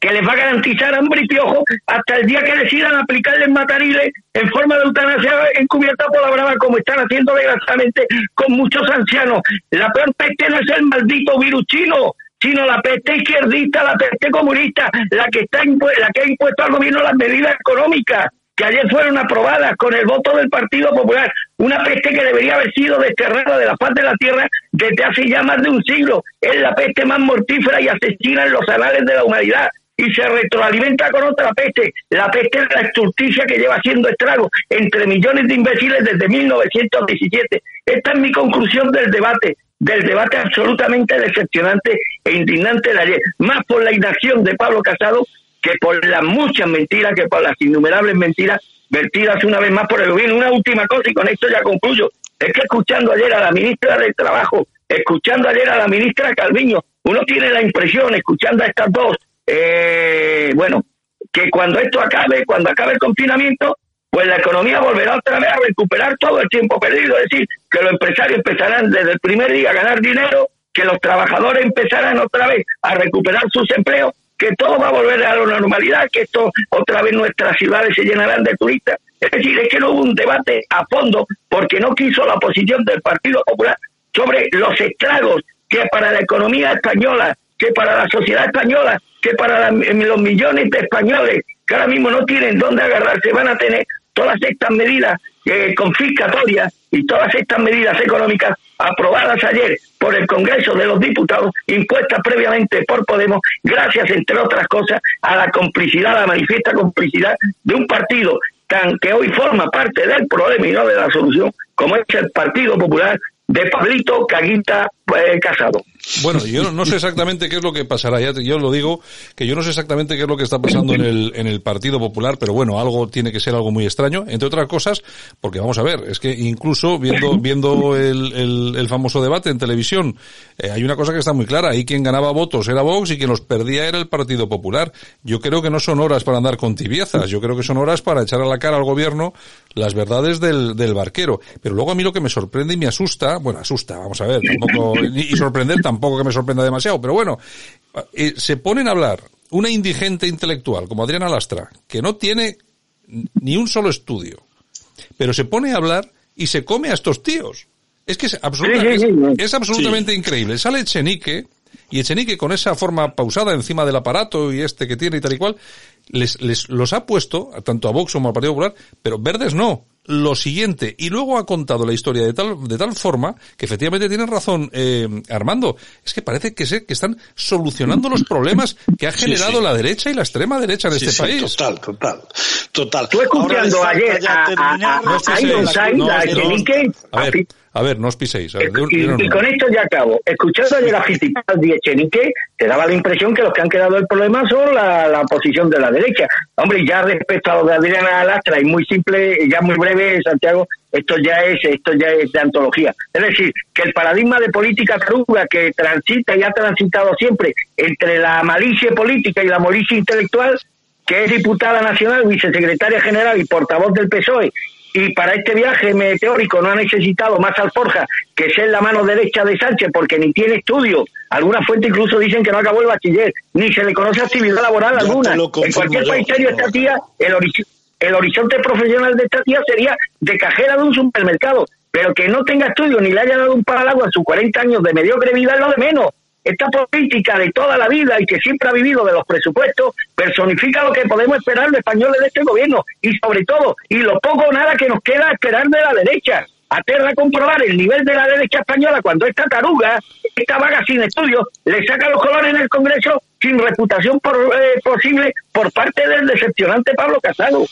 que les va a garantizar hambre y piojo hasta el día que decidan aplicarles matariles en forma de eutanasia encubierta por la como están haciendo desgraciadamente con muchos ancianos. La peor peste no es el maldito virus chino, sino la peste izquierdista, la peste comunista, la que está la que ha impuesto al gobierno las medidas económicas que ayer fueron aprobadas con el voto del Partido Popular, una peste que debería haber sido desterrada de la faz de la tierra desde hace ya más de un siglo. Es la peste más mortífera y asesina en los anales de la humanidad y se retroalimenta con otra peste, la peste de la estulticia que lleva haciendo estragos entre millones de imbéciles desde 1917. Esta es mi conclusión del debate, del debate absolutamente decepcionante e indignante de ayer, más por la inacción de Pablo Casado que por las muchas mentiras, que por las innumerables mentiras vertidas una vez más por el gobierno. Una última cosa y con esto ya concluyo. Es que escuchando ayer a la ministra del Trabajo, escuchando ayer a la ministra Calviño, uno tiene la impresión, escuchando a estas dos, eh, bueno, que cuando esto acabe, cuando acabe el confinamiento, pues la economía volverá otra vez a recuperar todo el tiempo perdido. Es decir, que los empresarios empezarán desde el primer día a ganar dinero, que los trabajadores empezarán otra vez a recuperar sus empleos que todo va a volver a la normalidad, que esto otra vez nuestras ciudades se llenarán de turistas. Es decir, es que no hubo un debate a fondo porque no quiso la posición del Partido Popular sobre los estragos que para la economía española, que para la sociedad española, que para los millones de españoles que ahora mismo no tienen dónde agarrarse, van a tener todas estas medidas eh, confiscatorias y todas estas medidas económicas aprobadas ayer por el Congreso de los Diputados, impuestas previamente por Podemos, gracias, entre otras cosas, a la complicidad, la manifiesta complicidad de un partido tan que hoy forma parte del problema y no de la solución, como es el Partido Popular de Pablito Caguita eh, Casado. Bueno, yo no sé exactamente qué es lo que pasará. Ya yo lo digo, que yo no sé exactamente qué es lo que está pasando en el, en el Partido Popular, pero bueno, algo tiene que ser algo muy extraño, entre otras cosas, porque vamos a ver, es que incluso viendo, viendo el, el, el famoso debate en televisión, eh, hay una cosa que está muy clara, ahí quien ganaba votos era Vox y quien los perdía era el Partido Popular. Yo creo que no son horas para andar con tibiezas, yo creo que son horas para echar a la cara al gobierno las verdades del, del barquero. Pero luego a mí lo que me sorprende y me asusta, bueno, asusta, vamos a ver, tampoco, y sorprender tampoco que me sorprenda demasiado, pero bueno, eh, se ponen a hablar una indigente intelectual como Adriana Lastra, que no tiene ni un solo estudio, pero se pone a hablar y se come a estos tíos. Es que es, absolutamente, es, absolutamente increíble. Sale Echenique, y Echenique con esa forma pausada encima del aparato y este que tiene y tal y cual, les, les los ha puesto, tanto a Vox como al Partido Popular, pero verdes no. Lo siguiente y luego ha contado la historia de tal de tal forma que efectivamente tienen razón eh, Armando. Es que parece que se que están solucionando los problemas que ha generado la derecha y la extrema derecha en este país. total total total. Tú escuchando ayer a, a, a, a, ver a ver, no os piséis. y, con esto ya acabo. Escuchando ayer a Fittipaldi y Echenique, te daba la impresión que los que han quedado el problema son la, la posición de la derecha. Hombre, ya respecto a lo de Adriana Lastra, y muy simple, ya muy breve, Santiago, esto ya es esto ya es de antología. Es decir, que el paradigma de política taruga que transita y ha transitado siempre entre la malicia política y la malicia intelectual, que es diputada nacional, vicesecretaria general y portavoz del PSOE, y para este viaje meteórico no ha necesitado más alforja que ser la mano derecha de Sánchez porque ni tiene estudio. Algunas fuentes incluso dicen que no acabó el bachiller, ni se le conoce actividad laboral alguna. En cualquier país serio esta tía, el, el horizonte profesional de esta tía sería de cajera de un supermercado, pero que no tenga estudio ni le haya dado un agua en sus 40 años de mediocre vida es lo de menos esta política de toda la vida y que siempre ha vivido de los presupuestos personifica lo que podemos esperar de españoles de este gobierno y sobre todo, y lo poco o nada que nos queda esperar de la derecha. Aterra a comprobar el nivel de la derecha española cuando esta taruga, esta vaga sin estudios, le saca los colores en el Congreso sin reputación por, eh, posible por parte del decepcionante Pablo Casado.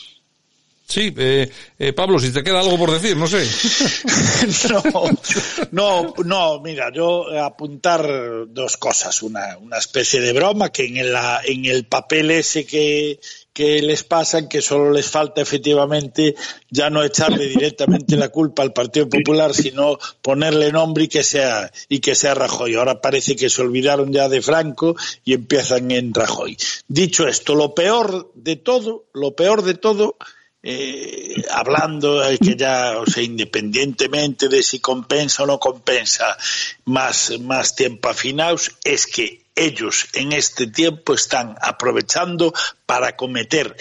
Sí, eh, eh, Pablo, si te queda algo por decir, no sé. no, no, mira, yo apuntar dos cosas. Una, una especie de broma que en, la, en el papel ese que, que les pasa, que solo les falta efectivamente ya no echarle directamente la culpa al Partido Popular, sino ponerle nombre y que sea, y que sea Rajoy. Ahora parece que se olvidaron ya de Franco y empiezan en Rajoy. Dicho esto, lo peor de todo, lo peor de todo, eh, hablando que ya, o sea, independientemente de si compensa o no compensa más, más tiempo afinados, es que ellos en este tiempo están aprovechando para cometer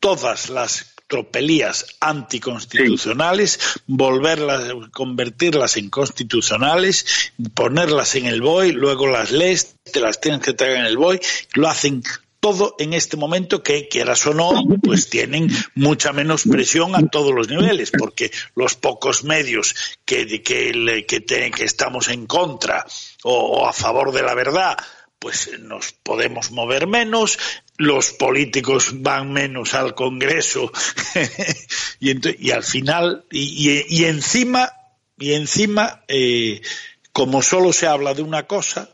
todas las tropelías anticonstitucionales, volverlas, convertirlas en constitucionales, ponerlas en el BOE, luego las lees, te las tienes que traer en el BOE, lo hacen todo en este momento que, quieras o no, pues tienen mucha menos presión a todos los niveles, porque los pocos medios que, que, que, estamos en contra o, a favor de la verdad, pues nos podemos mover menos, los políticos van menos al Congreso y, y, al final, y, y encima, y encima eh, como solo se habla de una cosa,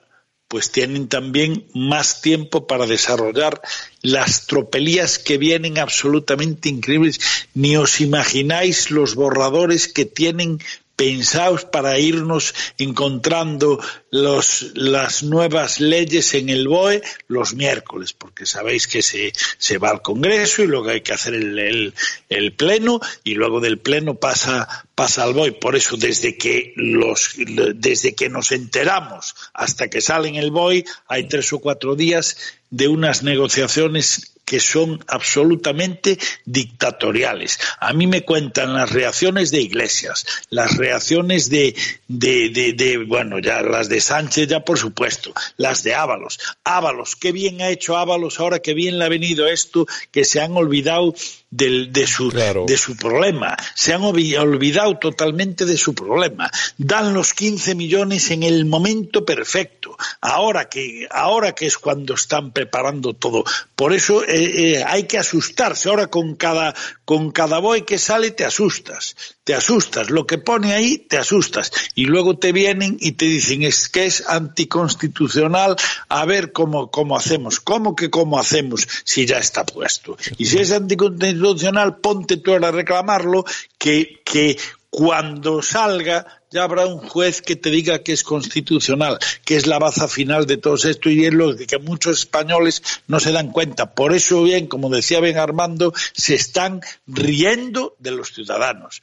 pues tienen también más tiempo para desarrollar las tropelías que vienen absolutamente increíbles. Ni os imagináis los borradores que tienen pensados para irnos encontrando los, las nuevas leyes en el BOE los miércoles, porque sabéis que se, se va al Congreso y luego hay que hacer el, el, el, Pleno y luego del Pleno pasa, pasa al BOE. Por eso, desde que, los, desde que nos enteramos hasta que sale en el BOE, hay tres o cuatro días de unas negociaciones que son absolutamente dictatoriales. A mí me cuentan las reacciones de Iglesias, las reacciones de, de, de, de, bueno, ya las de Sánchez ya por supuesto, las de Ábalos. Ábalos, qué bien ha hecho Ábalos ahora, qué bien le ha venido esto, que se han olvidado del, de, su, de su problema. Se han olvidado totalmente de su problema. Dan los 15 millones en el momento perfecto. Ahora que, ahora que es cuando están preparando todo. Por eso eh, eh, hay que asustarse. Ahora con cada, con cada boy que sale te asustas, te asustas, lo que pone ahí te asustas. Y luego te vienen y te dicen es que es anticonstitucional, a ver cómo, cómo hacemos, cómo que cómo hacemos si ya está puesto. Y si es anticonstitucional, ponte tú a reclamarlo que, que cuando salga ya habrá un juez que te diga que es constitucional, que es la baza final de todo esto y es lo que muchos españoles no se dan cuenta. Por eso bien, como decía Ben Armando, se están riendo de los ciudadanos.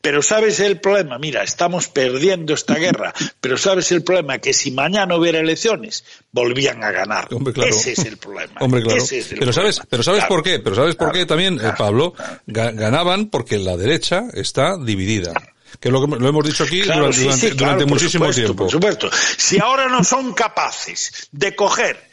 Pero sabes el problema, mira, estamos perdiendo esta guerra, pero sabes el problema, que si mañana hubiera elecciones, volvían a ganar. Ese es el problema. Hombre, claro. pero sabes, pero sabes por qué, pero sabes por qué también, eh, Pablo, ganaban porque la derecha está dividida que lo, lo hemos dicho aquí durante, muchísimo tiempo. Por supuesto. Si ahora no son capaces de coger,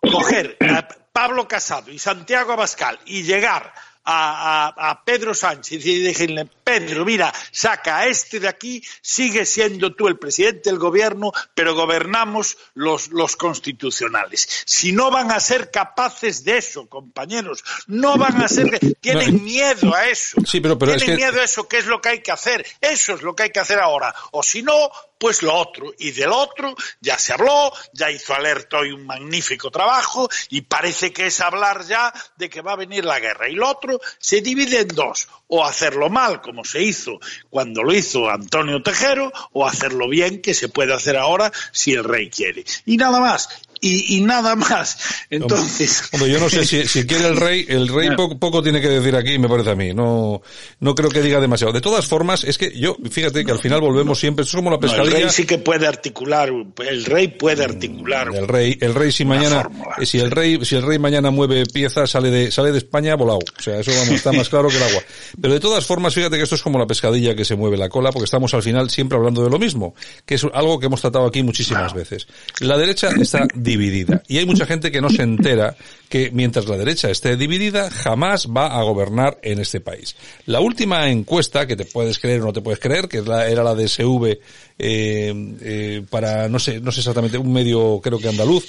coger a Pablo Casado y Santiago Abascal y llegar a, Pedro Sánchez y decirle, Pedro, mira, saca a este de aquí, sigue siendo tú el presidente del gobierno, pero gobernamos los, los constitucionales. Si no van a ser capaces de eso, compañeros, no van a ser, tienen miedo a eso. Sí, pero, pero tienen miedo a eso, ¿qué es lo que hay que hacer? Eso es lo que hay que hacer ahora. O si no, pues lo otro. Y del otro ya se habló, ya hizo Alerta hoy un magnífico trabajo y parece que es hablar ya de que va a venir la guerra. Y lo otro se divide en dos, o hacerlo mal, como se hizo cuando lo hizo Antonio Tejero, o hacerlo bien, que se puede hacer ahora si el rey quiere. Y nada más y, nada más. Entonces. Hombre, yo no sé si, quiere el rey, el rey poco, tiene que decir aquí, me parece a mí. No, no creo que diga demasiado. De todas formas, es que yo, fíjate que al final volvemos siempre, es como la pescadilla. el rey sí que puede articular, el rey puede articular. El rey, el rey si mañana, si el rey, si el rey mañana mueve piezas, sale de, sale de España volado. O sea, eso vamos, está más claro que el agua. Pero de todas formas, fíjate que esto es como la pescadilla que se mueve la cola, porque estamos al final siempre hablando de lo mismo, que es algo que hemos tratado aquí muchísimas veces. La derecha está dividida. Y hay mucha gente que no se entera que mientras la derecha esté dividida, jamás va a gobernar en este país. La última encuesta, que te puedes creer o no te puedes creer, que era la de SV eh, eh, para, no sé, no sé exactamente, un medio creo que andaluz,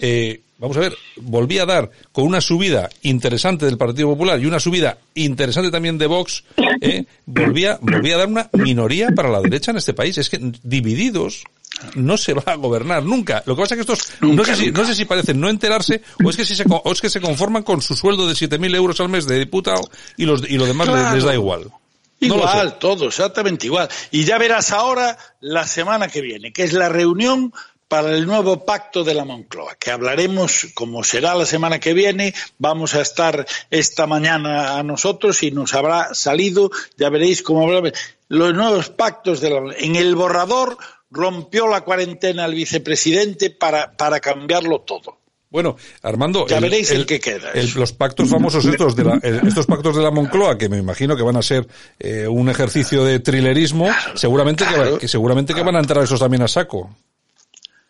eh, vamos a ver, volvía a dar con una subida interesante del Partido Popular y una subida interesante también de Vox, eh, volvía, volvía a dar una minoría para la derecha en este país. Es que divididos no se va a gobernar nunca. Lo que pasa es que estos, no sé si, no sé si parecen no enterarse o es que si se, o es que se conforman con su sueldo de 7.000 euros al mes de diputado y los, y lo demás les, da igual. Igual, todo, exactamente igual. Y ya verás ahora la semana que viene, que es la reunión para el nuevo pacto de la Moncloa, que hablaremos, como será la semana que viene, vamos a estar esta mañana a nosotros y nos habrá salido, ya veréis cómo habrá, los nuevos pactos de la En el borrador rompió la cuarentena el vicepresidente para, para cambiarlo todo. Bueno, Armando, ya veréis el, que queda. los pactos famosos estos de la, estos pactos de la Moncloa, que me imagino que van a ser eh, un ejercicio de trilerismo, seguramente que, que, seguramente que van a entrar esos también a saco.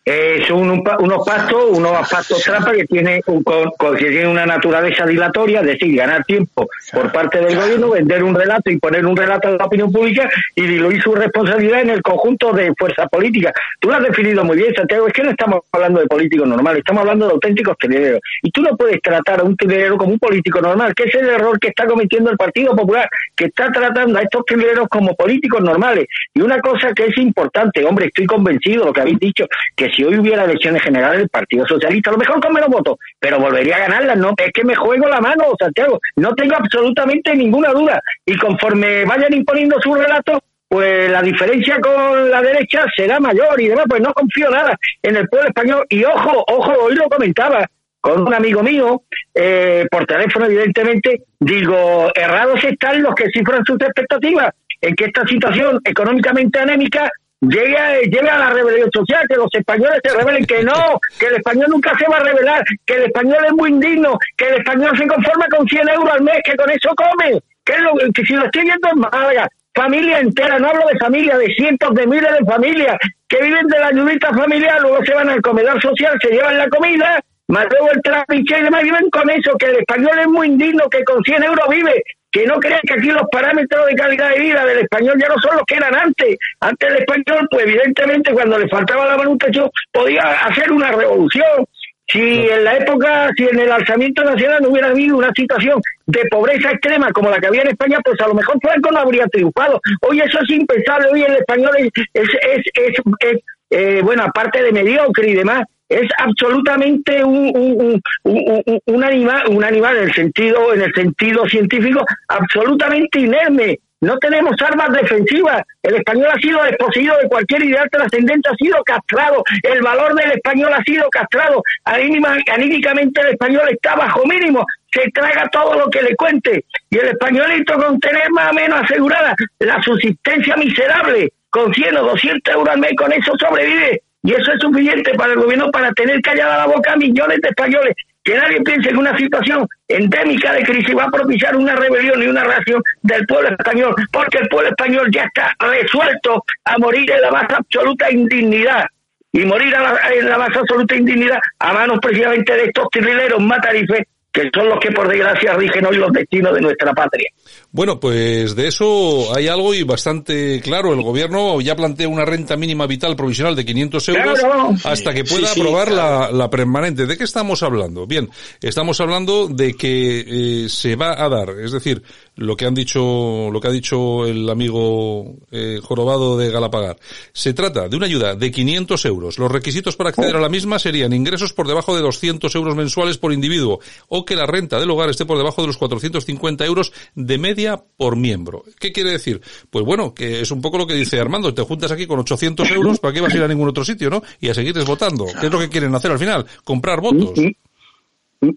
Eh, son unos pactos, unos pactos trampa que tienen, un, que tienen una naturaleza dilatoria, es decir, ganar tiempo por parte del gobierno, vender un relato y poner un relato a la opinión pública y diluir su responsabilidad en el conjunto de fuerzas políticas. Tú lo has definido muy bien, Santiago, es que no estamos hablando de políticos normales, estamos hablando de auténticos trileros. Y tú no puedes tratar a un trilero como un político normal, que es el error que está cometiendo el Partido Popular, que está tratando a estos trileros como políticos normales. Y una cosa que es importante, hombre, estoy convencido de lo que habéis dicho, que si hoy hubiera elecciones generales del Partido Socialista, a lo mejor con menos votos, pero volvería a ganarlas, no, es que me juego la mano, Santiago, no tengo absolutamente ninguna duda. Y conforme vayan imponiendo su relato, pues la diferencia con la derecha será mayor y demás, pues no confío nada en el pueblo español. Y ojo, ojo, hoy lo comentaba con un amigo mío, eh, por teléfono evidentemente, digo, errados están los que cifran sus expectativas en que esta situación económicamente anémica llegue, a la rebelión social, que los españoles se rebelen, que no, que el español nunca se va a rebelar, que el español es muy indigno, que el español se conforma con 100 euros al mes, que con eso come, que, lo, que si lo estoy viendo en Málaga, familia entera, no hablo de familia, de cientos de miles de familias que viven de la ayudita familiar, luego se van al comedor social, se llevan la comida, más luego el trapiche y demás, viven con eso, que el español es muy indigno, que con 100 euros vive, que no crean que aquí los parámetros de calidad de vida del español ya no son los que eran antes. Antes el español, pues evidentemente cuando le faltaba la manutención podía hacer una revolución Si en la época, si en el alzamiento nacional no hubiera habido una situación de pobreza extrema como la que había en España, pues a lo mejor Franco no habría triunfado. Hoy eso es impensable, hoy el español es, es, es, eh, bueno, aparte de mediocre y demás, es absolutamente un, un, un, un, animal, un animal en el sentido, en el sentido científico, absolutamente inerme. No tenemos armas defensivas. El español ha sido desposeído de cualquier ideal trascendente, ha sido castrado. El valor del español ha sido castrado. anímicamente el español está bajo mínimo. Se traga todo lo que le cuente. Y el españolito con tener más o menos asegurada la subsistencia miserable, con 100 o 200 euros al mes, con eso sobrevive. Y eso es suficiente para el gobierno para tener callada la boca a millones de españoles que nadie piense que una situación endémica de crisis va a propiciar una rebelión y una reacción del pueblo español, porque el pueblo español ya está resuelto a morir en la más absoluta indignidad y morir en la más absoluta indignidad a manos precisamente de estos trileros matarifes que son los que por desgracia rigen hoy los destinos de nuestra patria. Bueno, pues de eso hay algo y bastante claro. El gobierno ya plantea una renta mínima vital provisional de 500 euros hasta que pueda aprobar la, la, permanente. ¿De qué estamos hablando? Bien, estamos hablando de que eh, se va a dar, es decir, lo que han dicho, lo que ha dicho el amigo eh, jorobado de Galapagar. Se trata de una ayuda de 500 euros. Los requisitos para acceder a la misma serían ingresos por debajo de 200 euros mensuales por individuo o que la renta del hogar esté por debajo de los 450 euros de media por miembro. ¿Qué quiere decir? Pues bueno, que es un poco lo que dice Armando. Te juntas aquí con 800 euros, ¿para qué vas a ir a ningún otro sitio, no? Y a seguir votando. ¿Qué es lo que quieren hacer al final? Comprar votos.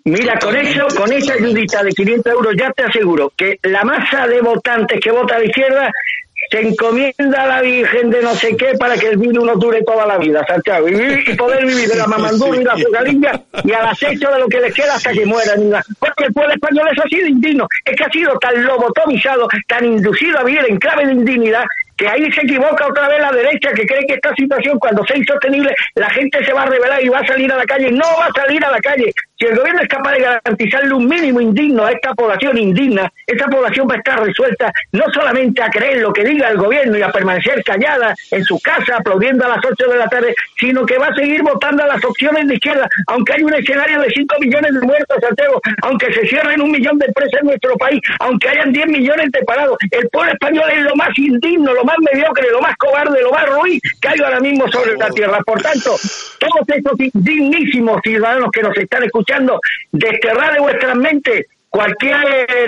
Mira, con eso, con esa ayudita de 500 euros ya te aseguro que la masa de votantes que vota a la izquierda se encomienda a la Virgen de no sé qué para que el virus no dure toda la vida, Santiago, y, poder vivir de la mamandurra y la azucarilla y al acecho de lo que les queda hasta que mueran. Porque el pueblo español eso ha sido indigno, es que ha sido tan lobotomizado, tan inducido a vivir en clave de indignidad, que ahí se equivoca otra vez la derecha, que cree que esta situación, cuando sea insostenible, la gente se va a rebelar y va a salir a la calle. No va a salir a la calle. Si el gobierno es capaz de garantizarle un mínimo indigno a esta población indigna, esta población va a estar resuelta no solamente a creer lo que diga el gobierno y a permanecer callada en su casa aplaudiendo a las 8 de la tarde, sino que va a seguir votando a las opciones de izquierda, aunque hay un escenario de 5 millones de muertos, Santiago, aunque se cierren un millón de empresas en nuestro país, aunque hayan 10 millones de parados. El pueblo español es lo más indigno, lo más mediocre, lo más cobarde, lo más ruin que hay ahora mismo sobre la tierra. Por tanto, todos estos dignísimos ciudadanos que nos están escuchando, desterrar de vuestras mentes cualquier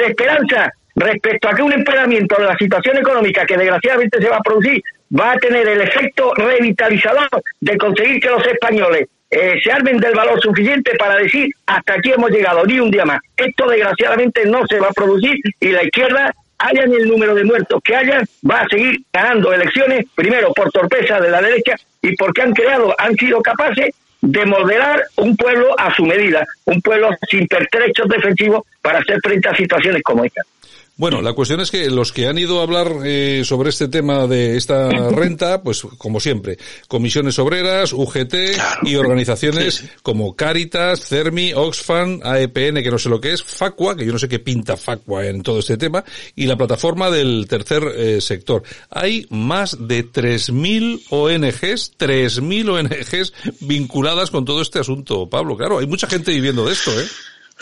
esperanza respecto a que un empeoramiento de la situación económica que desgraciadamente se va a producir va a tener el efecto revitalizador de conseguir que los españoles eh, se armen del valor suficiente para decir hasta aquí hemos llegado, ni un día más. Esto desgraciadamente no se va a producir y la izquierda hayan el número de muertos que haya, va a seguir ganando elecciones, primero por torpeza de la derecha y porque han creado, han sido capaces de moderar un pueblo a su medida, un pueblo sin pertrechos defensivos para hacer frente a situaciones como esta. Bueno, la cuestión es que los que han ido a hablar eh, sobre este tema de esta renta, pues como siempre, comisiones obreras, UGT y organizaciones como Caritas, CERMI, Oxfam, AEPN, que no sé lo que es, FACUA, que yo no sé qué pinta FACUA en todo este tema, y la plataforma del tercer eh, sector. Hay más de 3.000 ONGs, 3.000 ONGs vinculadas con todo este asunto, Pablo. Claro, hay mucha gente viviendo de esto, ¿eh?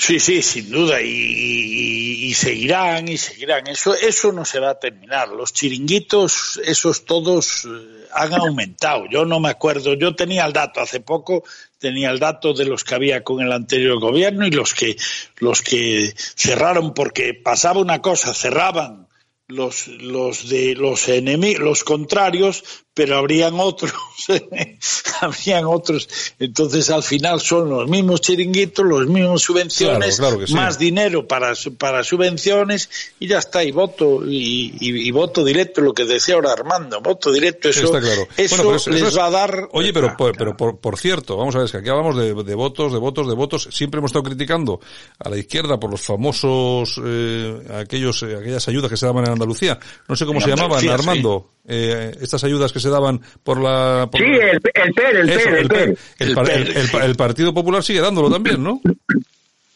Sí, sí, sin duda, y, seguirán y seguirán. Eso, eso no se va a terminar. Los chiringuitos, esos todos eh, han aumentado. Yo no me acuerdo, yo tenía el dato hace poco, tenía el dato de los que había con el anterior gobierno y los que, los que cerraron porque pasaba una cosa, cerraban los, los de los enemigos, los contrarios, pero habrían otros, habrían otros. Entonces, al final son los mismos chiringuitos, los mismos subvenciones, más dinero para, para subvenciones y ya está. Y voto, y, voto directo, lo que decía ahora Armando, voto directo, eso, eso, les va a dar. Oye, pero, pero por, cierto, vamos a ver, que aquí hablamos de, votos, de votos, de votos. Siempre hemos estado criticando a la izquierda por los famosos, eh, aquellos, eh, aquellas ayudas que se daban en Andalucía. No sé cómo se llamaban, Armando. Eh, estas ayudas que se daban por la... sí, el, el PER, el PER, el, el, Partido Popular sigue dándolo también, ¿no?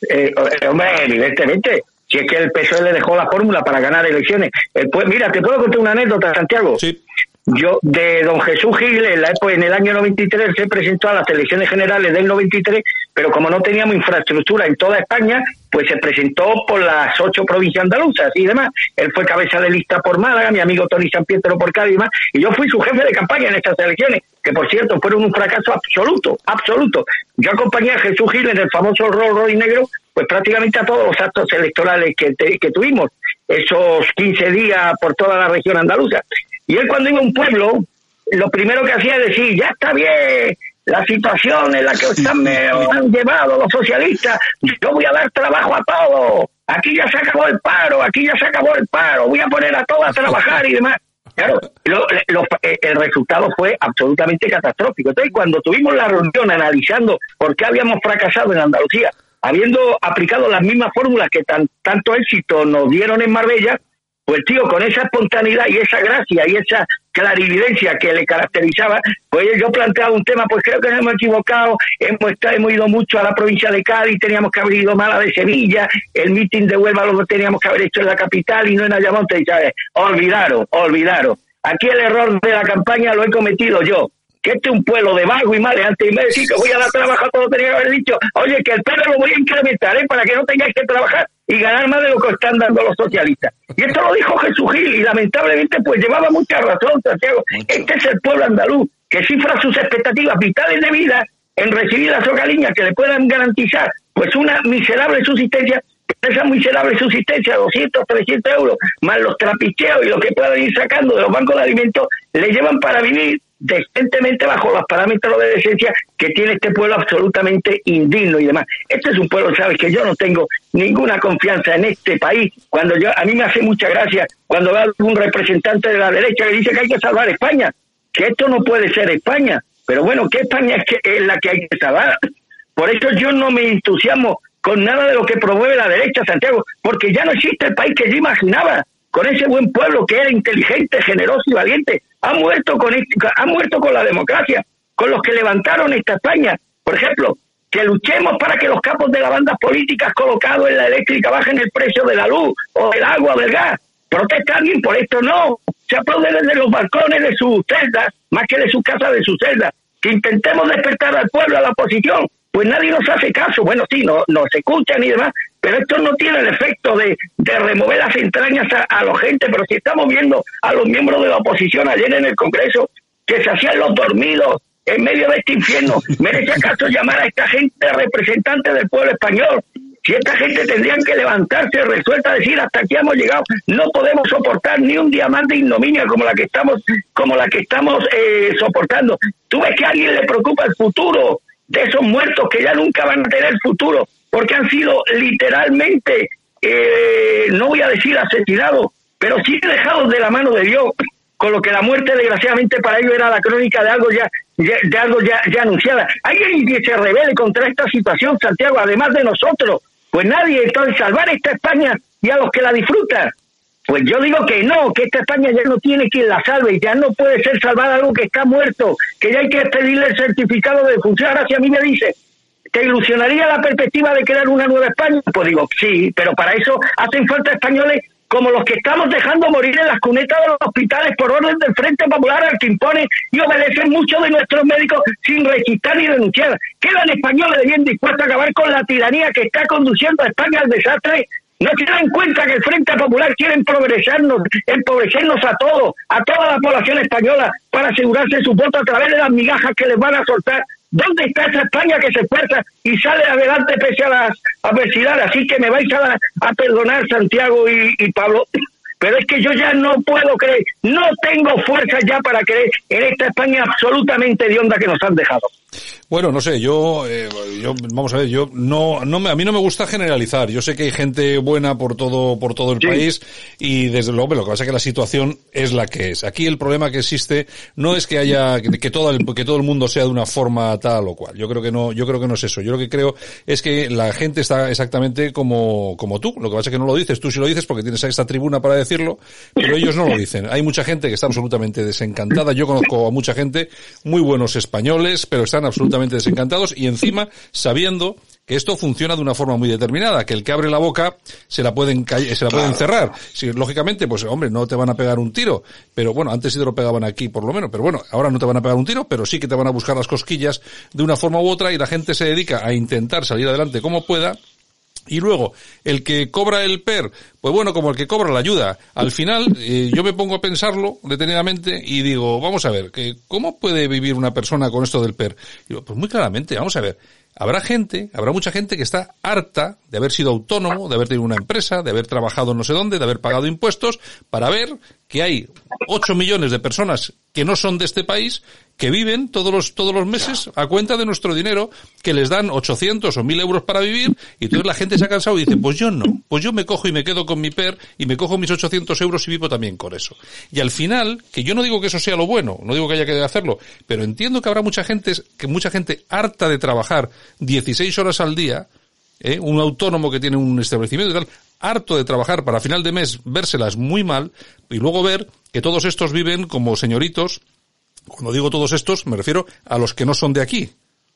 Eh, hombre, evidentemente. Si es que el PSOE le dejó la fórmula para ganar elecciones. pues, mira, te puedo contar una anécdota, Santiago. Sí. Yo de don Jesús Gil en, la, en el año 93 se presentó a las elecciones generales del 93 pero como no teníamos infraestructura en toda España pues se presentó por las ocho provincias andaluzas y demás. Él fue cabeza de lista por Málaga mi amigo Tony San Pietro por Cádiz y demás y yo fui su jefe de campaña en estas elecciones que por cierto fueron un fracaso absoluto absoluto. Yo acompañé a Jesús Gil en el famoso Rolls Royce negro pues prácticamente a todos los actos electorales que, que tuvimos esos 15 días por toda la región andaluza y él cuando iba a un pueblo, lo primero que hacía es decir, ya está bien la situación en la que están, me han llevado los socialistas, yo voy a dar trabajo a todos, aquí ya se acabó el paro, aquí ya se acabó el paro, voy a poner a todos a trabajar y demás. Claro, eh, el resultado fue absolutamente catastrófico. Entonces, cuando tuvimos la reunión analizando por qué habíamos fracasado en Andalucía, habiendo aplicado las mismas fórmulas que tan, tanto éxito nos dieron en Marbella, pues tío, con esa espontaneidad y esa gracia y esa clarividencia que le caracterizaba, pues yo planteaba un tema, pues creo que nos hemos equivocado, hemos, hemos ido mucho a la provincia de Cádiz, teníamos que haber ido mal a de Sevilla, el mitin de Huelva lo teníamos que haber hecho en la capital y no en Ayamonte, y sabes, olvidaron, olvidaron. Aquí el error de la campaña lo he cometido yo que este es un pueblo de vago y maleante, y me decís que voy a dar trabajo a todo, tenía que haber dicho, oye, que el perro lo voy a incrementar, ¿eh? para que no tengáis que trabajar y ganar más de lo que están dando los socialistas. Y esto lo dijo Jesús Gil, y lamentablemente pues llevaba mucha razón, Santiago. Este es el pueblo andaluz, que cifra sus expectativas vitales de vida en recibir las socaliñas que le puedan garantizar pues una miserable subsistencia esa miserable subsistencia, 200, 300 euros, más los trapicheos y lo que puedan ir sacando de los bancos de alimentos, le llevan para vivir decentemente bajo los parámetros de decencia que tiene este pueblo absolutamente indigno y demás. Este es un pueblo, sabes, que yo no tengo ninguna confianza en este país. Cuando yo, a mí me hace mucha gracia cuando veo un representante de la derecha que dice que hay que salvar España, que esto no puede ser España. Pero bueno, ¿qué España es, es la que hay que salvar? Por eso yo no me entusiasmo con nada de lo que promueve la derecha, Santiago, porque ya no existe el país que yo imaginaba con ese buen pueblo que era inteligente, generoso y valiente, ha muerto con ha muerto con la democracia, con los que levantaron esta España. Por ejemplo, que luchemos para que los capos de las bandas políticas colocados en la eléctrica bajen el precio de la luz o del agua o del gas. Protesta alguien por esto, no. Se aplaude desde los balcones de sus celdas, más que de su casa, de su celda. Que intentemos despertar al pueblo, a la oposición, pues nadie nos hace caso. Bueno, sí, no, nos escuchan y demás, pero esto no tiene el efecto de, remover las entrañas a, la gente, pero si estamos viendo a los miembros de la oposición ayer en el Congreso que se hacían los dormidos en medio de este infierno, ¿merece acaso llamar a esta gente representante del pueblo español? Si esta gente tendrían que levantarse resuelta a decir hasta aquí hemos llegado, no podemos soportar ni un de ignominia como la que estamos, como la que estamos eh, soportando. Tú ves que a alguien le preocupa el futuro de esos muertos que ya nunca van a tener futuro porque han sido literalmente, eh, no voy a decir asesinados, pero sí dejados de la mano de Dios, con lo que la muerte desgraciadamente para ellos era la crónica de algo ya, de algo ya, ya anunciada. ¿Hay alguien que se revele contra esta situación, Santiago, además de nosotros? Pues nadie, entonces salvar esta España y a los que la disfrutan. Pues yo digo que no, que esta España ya no tiene quien la salve, ya no puede ser salvar algo que está muerto, que ya hay que pedirle el certificado de función. Ahora si a mí me dice, ¿Te ilusionaría la perspectiva de crear una nueva España? Pues digo, sí, pero para eso hacen falta españoles como los que estamos dejando morir en las cunetas de los hospitales por orden del Frente Popular al que impone y obedecen muchos de nuestros médicos sin registrar ni denunciar. Quedan españoles bien dispuestos a acabar con la tiranía que está conduciendo a España al desastre. No se dan cuenta que el Frente Popular quiere empobrecernos, empobrecernos a todos, a toda la población española, para asegurarse su voto a través de las migajas que les van a soltar ¿Dónde está esa España que se esfuerza y sale adelante pese a las adversidades? Así que me vais a, a perdonar, Santiago y, y Pablo, pero es que yo ya no puedo creer, no tengo fuerza ya para creer en esta España absolutamente de onda que nos han dejado. Bueno, no sé, yo, eh, yo, vamos a ver, yo no, no me, a mí no me gusta generalizar. Yo sé que hay gente buena por todo, por todo el país y desde luego lo que pasa es que la situación es la que es. Aquí el problema que existe no es que haya, que, todo el, que todo el mundo sea de una forma tal o cual. Yo creo que no, yo creo que no es eso. Yo lo que creo es que la gente está exactamente como, como tú. Lo que pasa es que no lo dices. Tú sí lo dices porque tienes esta tribuna para decirlo, pero ellos no lo dicen. Hay mucha gente que está absolutamente desencantada. Yo conozco a mucha gente, muy buenos españoles, pero están absolutamente desencantados y encima sabiendo que esto funciona de una forma muy determinada, que el que abre la boca se la pueden, se la pueden cerrar. Si, lógicamente, pues hombre, no te van a pegar un tiro, pero bueno, antes sí te lo pegaban aquí por lo menos, pero bueno, ahora no te van a pegar un tiro, pero sí que te van a buscar las cosquillas de una forma u otra y la gente se dedica a intentar salir adelante como pueda y luego, el que cobra el PER, pues bueno, como el que cobra la ayuda. Al final, eh, yo me pongo a pensarlo detenidamente y digo, vamos a ver, que ¿cómo puede vivir una persona con esto del PER? digo, pues muy claramente, vamos a ver, habrá gente, habrá mucha gente que está harta de haber sido autónomo, de haber tenido una empresa, de haber trabajado no sé dónde, de haber pagado impuestos, para ver que hay 8 millones de personas que no son de este país que viven todos los, todos los meses a cuenta de nuestro dinero, que les dan 800 o 1000 euros para vivir, y entonces la gente se ha cansado y dice, pues yo no, pues yo me cojo y me quedo con mi PER y me cojo mis 800 euros y vivo también con eso. Y al final, que yo no digo que eso sea lo bueno, no digo que haya que hacerlo, pero entiendo que habrá mucha gente, que mucha gente harta de trabajar 16 horas al día, ¿eh? un autónomo que tiene un establecimiento y tal, harto de trabajar para final de mes, vérselas muy mal, y luego ver que todos estos viven como señoritos cuando digo todos estos, me refiero a los que no son de aquí.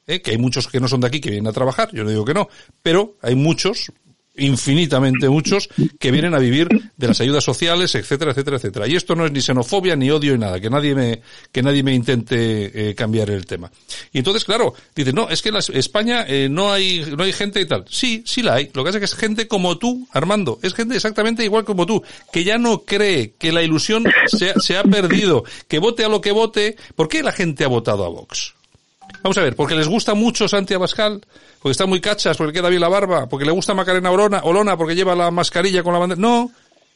¿eh? Que hay muchos que no son de aquí que vienen a trabajar, yo no digo que no, pero hay muchos, infinitamente muchos que vienen a vivir de las ayudas sociales, etcétera, etcétera, etcétera. Y esto no es ni xenofobia, ni odio, ni nada, que nadie me, que nadie me intente eh, cambiar el tema. Y entonces, claro, dice, no, es que en España eh, no hay, no hay gente y tal. Sí, sí la hay. Lo que pasa es que es gente como tú, Armando. Es gente exactamente igual como tú, que ya no cree que la ilusión se, se ha perdido, que vote a lo que vote. ¿Por qué la gente ha votado a Vox? Vamos a ver, porque les gusta mucho Santi Abascal, porque está muy cachas, porque queda bien la barba, porque le gusta Macarena Olona, Olona porque lleva la mascarilla con la bandera. No,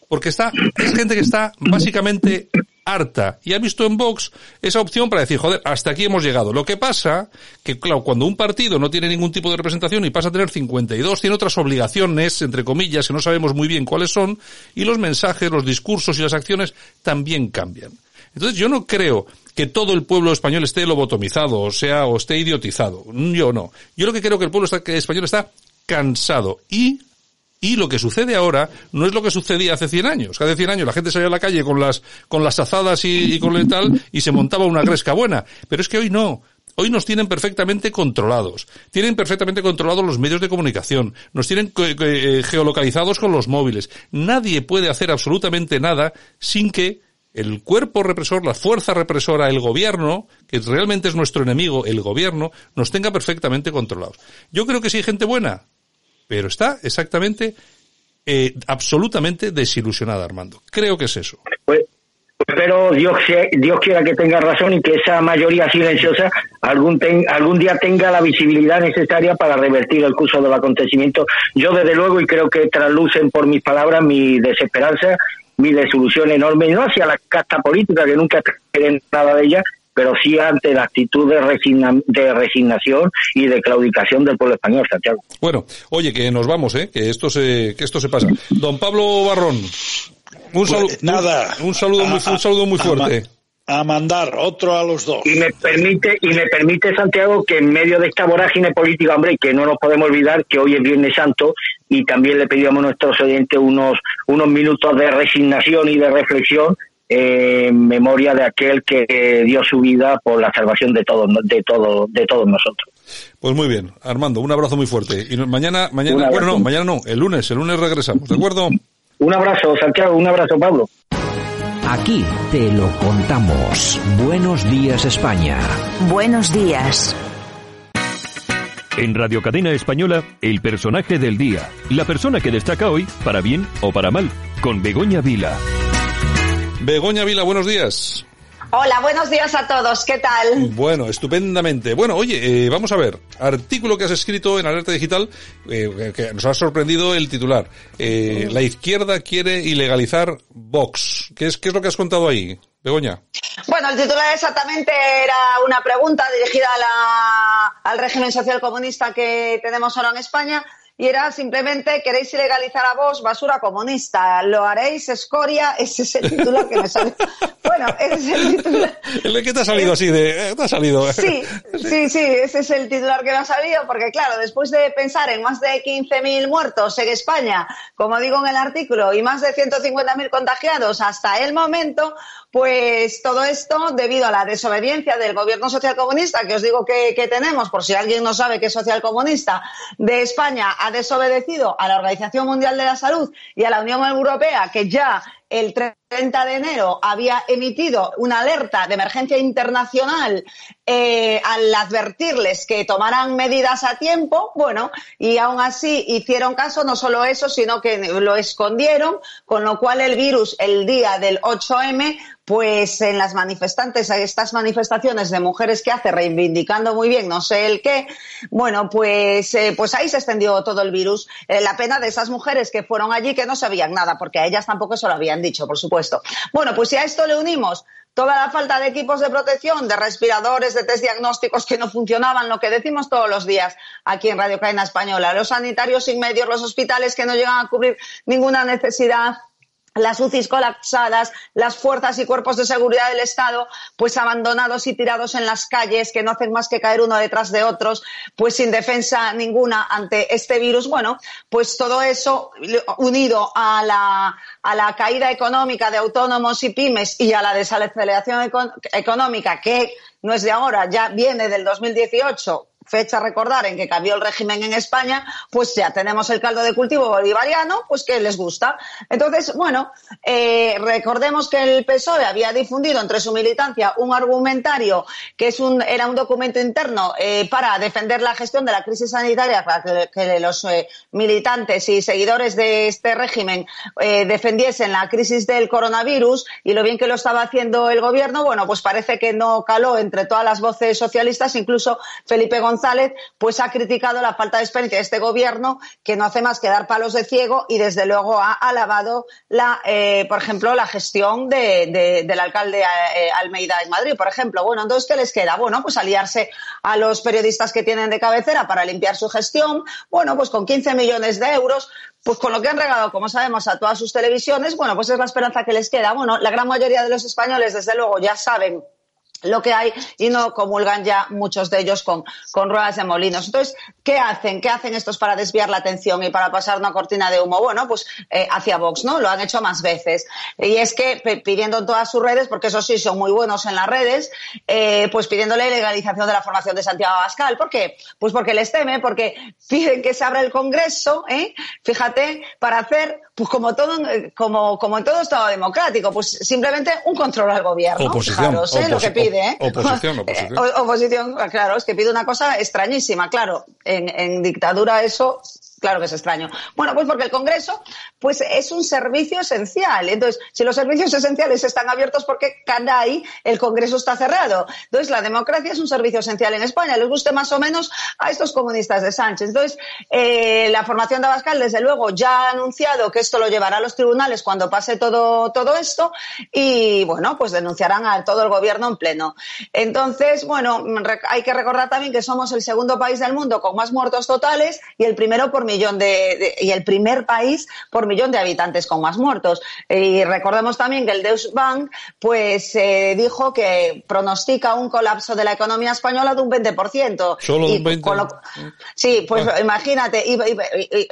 porque está, es gente que está básicamente harta y ha visto en Vox esa opción para decir, joder, hasta aquí hemos llegado. Lo que pasa que, claro, cuando un partido no tiene ningún tipo de representación y pasa a tener 52, tiene otras obligaciones, entre comillas, que no sabemos muy bien cuáles son, y los mensajes, los discursos y las acciones también cambian. Entonces yo no creo que todo el pueblo español esté lobotomizado, o sea, o esté idiotizado. Yo no. Yo lo que creo que el pueblo español está cansado y y lo que sucede ahora no es lo que sucedía hace 100 años. Hace 100 años la gente salía a la calle con las, con las azadas y, con el tal y se montaba una gresca buena. Pero es que hoy no. Hoy nos tienen perfectamente controlados. Tienen perfectamente controlados los medios de comunicación. Nos tienen eh, geolocalizados con los móviles. Nadie puede hacer absolutamente nada sin que el cuerpo represor, la fuerza represora, el gobierno, que realmente es nuestro enemigo, el gobierno, nos tenga perfectamente controlados. Yo creo que sí hay gente buena, pero está exactamente, eh, absolutamente desilusionada, Armando. Creo que es eso. Pues, espero Dios, Dios quiera que tenga razón y que esa mayoría silenciosa algún, algún día tenga la visibilidad necesaria para revertir el curso del acontecimiento. Yo, desde luego, y creo que traslucen por mis palabras mi desesperanza mi desilusión enorme, no hacia la casta política, que nunca creen nada de ella, pero sí ante la actitud de, resignación y de claudicación del pueblo español, Santiago. Bueno, oye, que nos vamos, ¿eh? que esto se, que esto se pasa. Don Pablo Barrón, un, pues nada, un saludo, muy, un saludo muy fuerte a mandar otro a los dos. Y me permite, y me permite Santiago que en medio de esta vorágine política, hombre, que no nos podemos olvidar que hoy es Viernes Santo y también le pedíamos a nuestros oyentes unos, unos minutos de resignación y de reflexión en memoria de aquel que dio su vida por la salvación de todos, de todo, de todos nosotros. Pues muy bien, Armando, un abrazo muy fuerte. Y mañana, mañana, bueno, no, mañana no, el lunes, el lunes regresamos, ¿de acuerdo? Un abrazo, Santiago, un abrazo, Pablo. Aquí te lo contamos. Buenos días España. Buenos días. En Radio Cadena Española, el personaje del día. La persona que destaca hoy, para bien o para mal, con Begoña Vila. Begoña Vila, buenos días. Hola, buenos días a todos. ¿Qué tal? Bueno, estupendamente. Bueno, oye, eh, vamos a ver. Artículo que has escrito en Alerta Digital, eh, que nos ha sorprendido el titular. Eh, la izquierda quiere ilegalizar Vox. ¿Qué es, ¿Qué es lo que has contado ahí, Begoña? Bueno, el titular exactamente era una pregunta dirigida a la, al régimen social comunista que tenemos ahora en España y era simplemente queréis ilegalizar a vos basura comunista, lo haréis escoria, ese es el título que me sale Bueno, ese es el titular. ¿Qué te ha salido así de, te ha salido? Sí, sí, sí, ese es el titular que me ha salido, porque claro, después de pensar en más de 15.000 muertos en España, como digo en el artículo, y más de 150.000 contagiados hasta el momento, pues todo esto debido a la desobediencia del gobierno socialcomunista, que os digo que, que tenemos, por si alguien no sabe que es socialcomunista, de España ha desobedecido a la Organización Mundial de la Salud y a la Unión Europea, que ya el 30 de enero había emitido una alerta de emergencia internacional eh, al advertirles que tomaran medidas a tiempo, bueno, y aún así hicieron caso, no solo eso, sino que lo escondieron, con lo cual el virus el día del 8M pues en las manifestantes, estas manifestaciones de mujeres que hace reivindicando muy bien no sé el qué, bueno, pues, eh, pues ahí se extendió todo el virus. Eh, la pena de esas mujeres que fueron allí que no sabían nada, porque a ellas tampoco se lo habían dicho, por supuesto. Bueno, pues si a esto le unimos toda la falta de equipos de protección, de respiradores, de test diagnósticos que no funcionaban, lo que decimos todos los días aquí en Radio Cadena Española, los sanitarios sin medios, los hospitales que no llegan a cubrir ninguna necesidad las UCIs colapsadas, las fuerzas y cuerpos de seguridad del Estado, pues abandonados y tirados en las calles, que no hacen más que caer uno detrás de otros, pues sin defensa ninguna ante este virus. Bueno, pues todo eso unido a la, a la caída económica de autónomos y pymes y a la desaceleración económica que no es de ahora, ya viene del 2018 fecha recordar en que cambió el régimen en España, pues ya tenemos el caldo de cultivo bolivariano, pues que les gusta. Entonces, bueno, eh, recordemos que el PSOE había difundido entre su militancia un argumentario que es un, era un documento interno eh, para defender la gestión de la crisis sanitaria, para que, los eh, militantes y seguidores de este régimen defendiesen la crisis del coronavirus y lo bien que lo estaba haciendo el gobierno, bueno, pues parece que no caló entre todas las voces socialistas, incluso Felipe González González, pues ha criticado la falta de experiencia de este gobierno, que no hace más que dar palos de ciego y desde luego ha alabado la, eh, por ejemplo, la gestión del alcalde eh, Almeida en Madrid, por ejemplo. Bueno, entonces, ¿qué les queda? Bueno, pues aliarse a los periodistas que tienen de cabecera para limpiar su gestión. Bueno, pues con 15 millones de euros, pues con lo que han regalado, como sabemos, a todas sus televisiones, bueno, pues es la esperanza que les queda. Bueno, la gran mayoría de los españoles, desde luego, ya saben lo que hay y no comulgan ya muchos de ellos con, con, ruedas de molinos. Entonces, ¿qué hacen? ¿Qué hacen estos para desviar la atención y para pasar una cortina de humo? Bueno, pues eh, hacia Vox, ¿no? Lo han hecho más veces. Y es que pidiendo en todas sus redes, porque eso sí, son muy buenos en las redes, eh, pues pidiéndole legalización de la formación de Santiago Abascal. ¿Por qué? Pues porque les teme, porque piden que se abra el Congreso, ¿eh? Fíjate, para hacer pues como todo, como, como en todo Estado democrático, pues simplemente un control al gobierno. Oposición, ¿eh? lo que pide, ¿eh? Oposición, oposición. oposición, claro, es que pide una cosa extrañísima, claro. En, en dictadura eso Claro que es extraño. Bueno, pues porque el Congreso pues es un servicio esencial. Entonces, si los servicios esenciales están abiertos, ¿por qué caray el Congreso está cerrado? Entonces, la democracia es un servicio esencial en España. Les guste más o menos a estos comunistas de Sánchez. Entonces, eh, la formación de Abascal, desde luego, ya ha anunciado que esto lo llevará a los tribunales cuando pase todo, todo esto y, bueno, pues denunciarán a todo el gobierno en pleno. Entonces, bueno, hay que recordar también que somos el segundo país del mundo con más muertos totales y el primero por millón de, y el primer país por millón de habitantes con más muertos. Y recordemos también que el Deutsche Bank pues eh, dijo que pronostica un colapso de la economía española de un 20%. Solo de un 20. sí, pues ah. imagínate,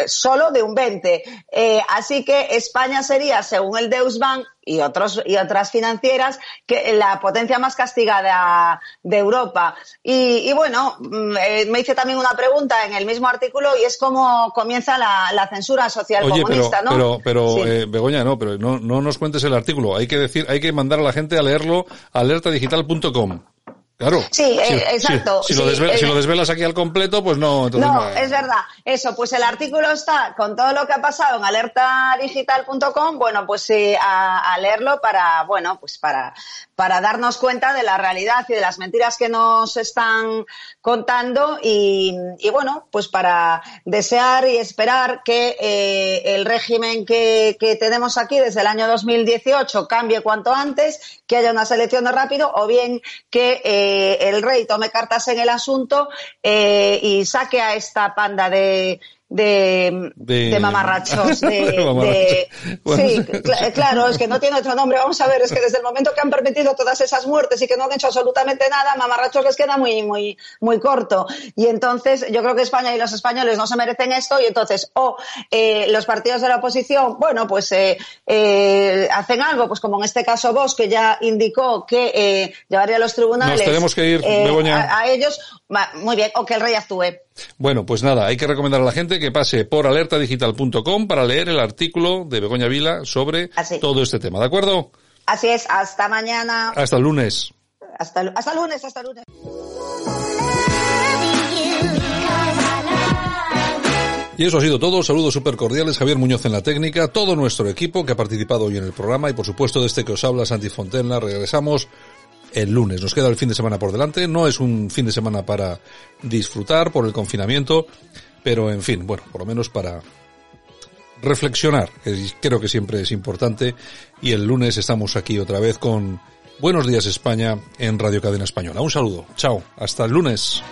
solo de un 20. Eh, así que España sería, según el Deutsche Bank, y otros y otras financieras que la potencia más castigada de Europa. Y, bueno mm, eh, me hice también una pregunta en el mismo artículo y es cómo comienza la, censura social comunista pero, no pero, eh, Begoña no pero no, no nos cuentes el artículo. Hay que decir hay que mandar a la gente a leerlo alertadigital.com Claro. Sí, eh, exacto. Si, lo desvelas aquí al completo, pues no. no, es verdad. Eso, pues el artículo está con todo lo que ha pasado en alertadigital.com. Bueno, pues sí, a, leerlo para, bueno, pues para, para darnos cuenta de la realidad y de las mentiras que nos están contando y, bueno, pues para desear y esperar que eh, el régimen que, tenemos aquí desde el año 2018 cambie cuanto antes, que haya una selección de rápido o bien que eh, el rey tome cartas en el asunto eh, y saque a esta panda de de, de, mamarrachos. De, Sí, claro, es que no tiene otro nombre. Vamos a ver, es que desde el momento que han permitido todas esas muertes y que no han hecho absolutamente nada, mamarrachos les queda muy, muy, muy corto. Y entonces yo creo que España y los españoles no se merecen esto y entonces o eh, los partidos de la oposición, bueno, pues eh, eh, hacen algo, pues como en este caso vos, que ya indicó que eh, llevaría a los tribunales. tenemos que ir, eh, a, ellos, muy bien, o que el rey actúe. Bueno, pues nada, hay que recomendar a la gente que pase por alertadigital.com para leer el artículo de Begoña Vila sobre todo este tema, ¿de acuerdo? Así es, hasta mañana. Hasta el lunes. Hasta, hasta lunes, hasta lunes. Y eso ha sido todo. Saludos súper cordiales. Javier Muñoz en la técnica, todo nuestro equipo que ha participado hoy en el programa y por supuesto de este que os habla Santi Fontenla. Regresamos el lunes. Nos queda el fin de semana por delante. No es un fin de semana para disfrutar por el confinamiento, pero en fin, bueno, por lo menos para reflexionar, que creo que siempre es importante. Y el lunes estamos aquí otra vez con Buenos Días España en Radio Cadena Española. Un saludo. Chao. Hasta el lunes.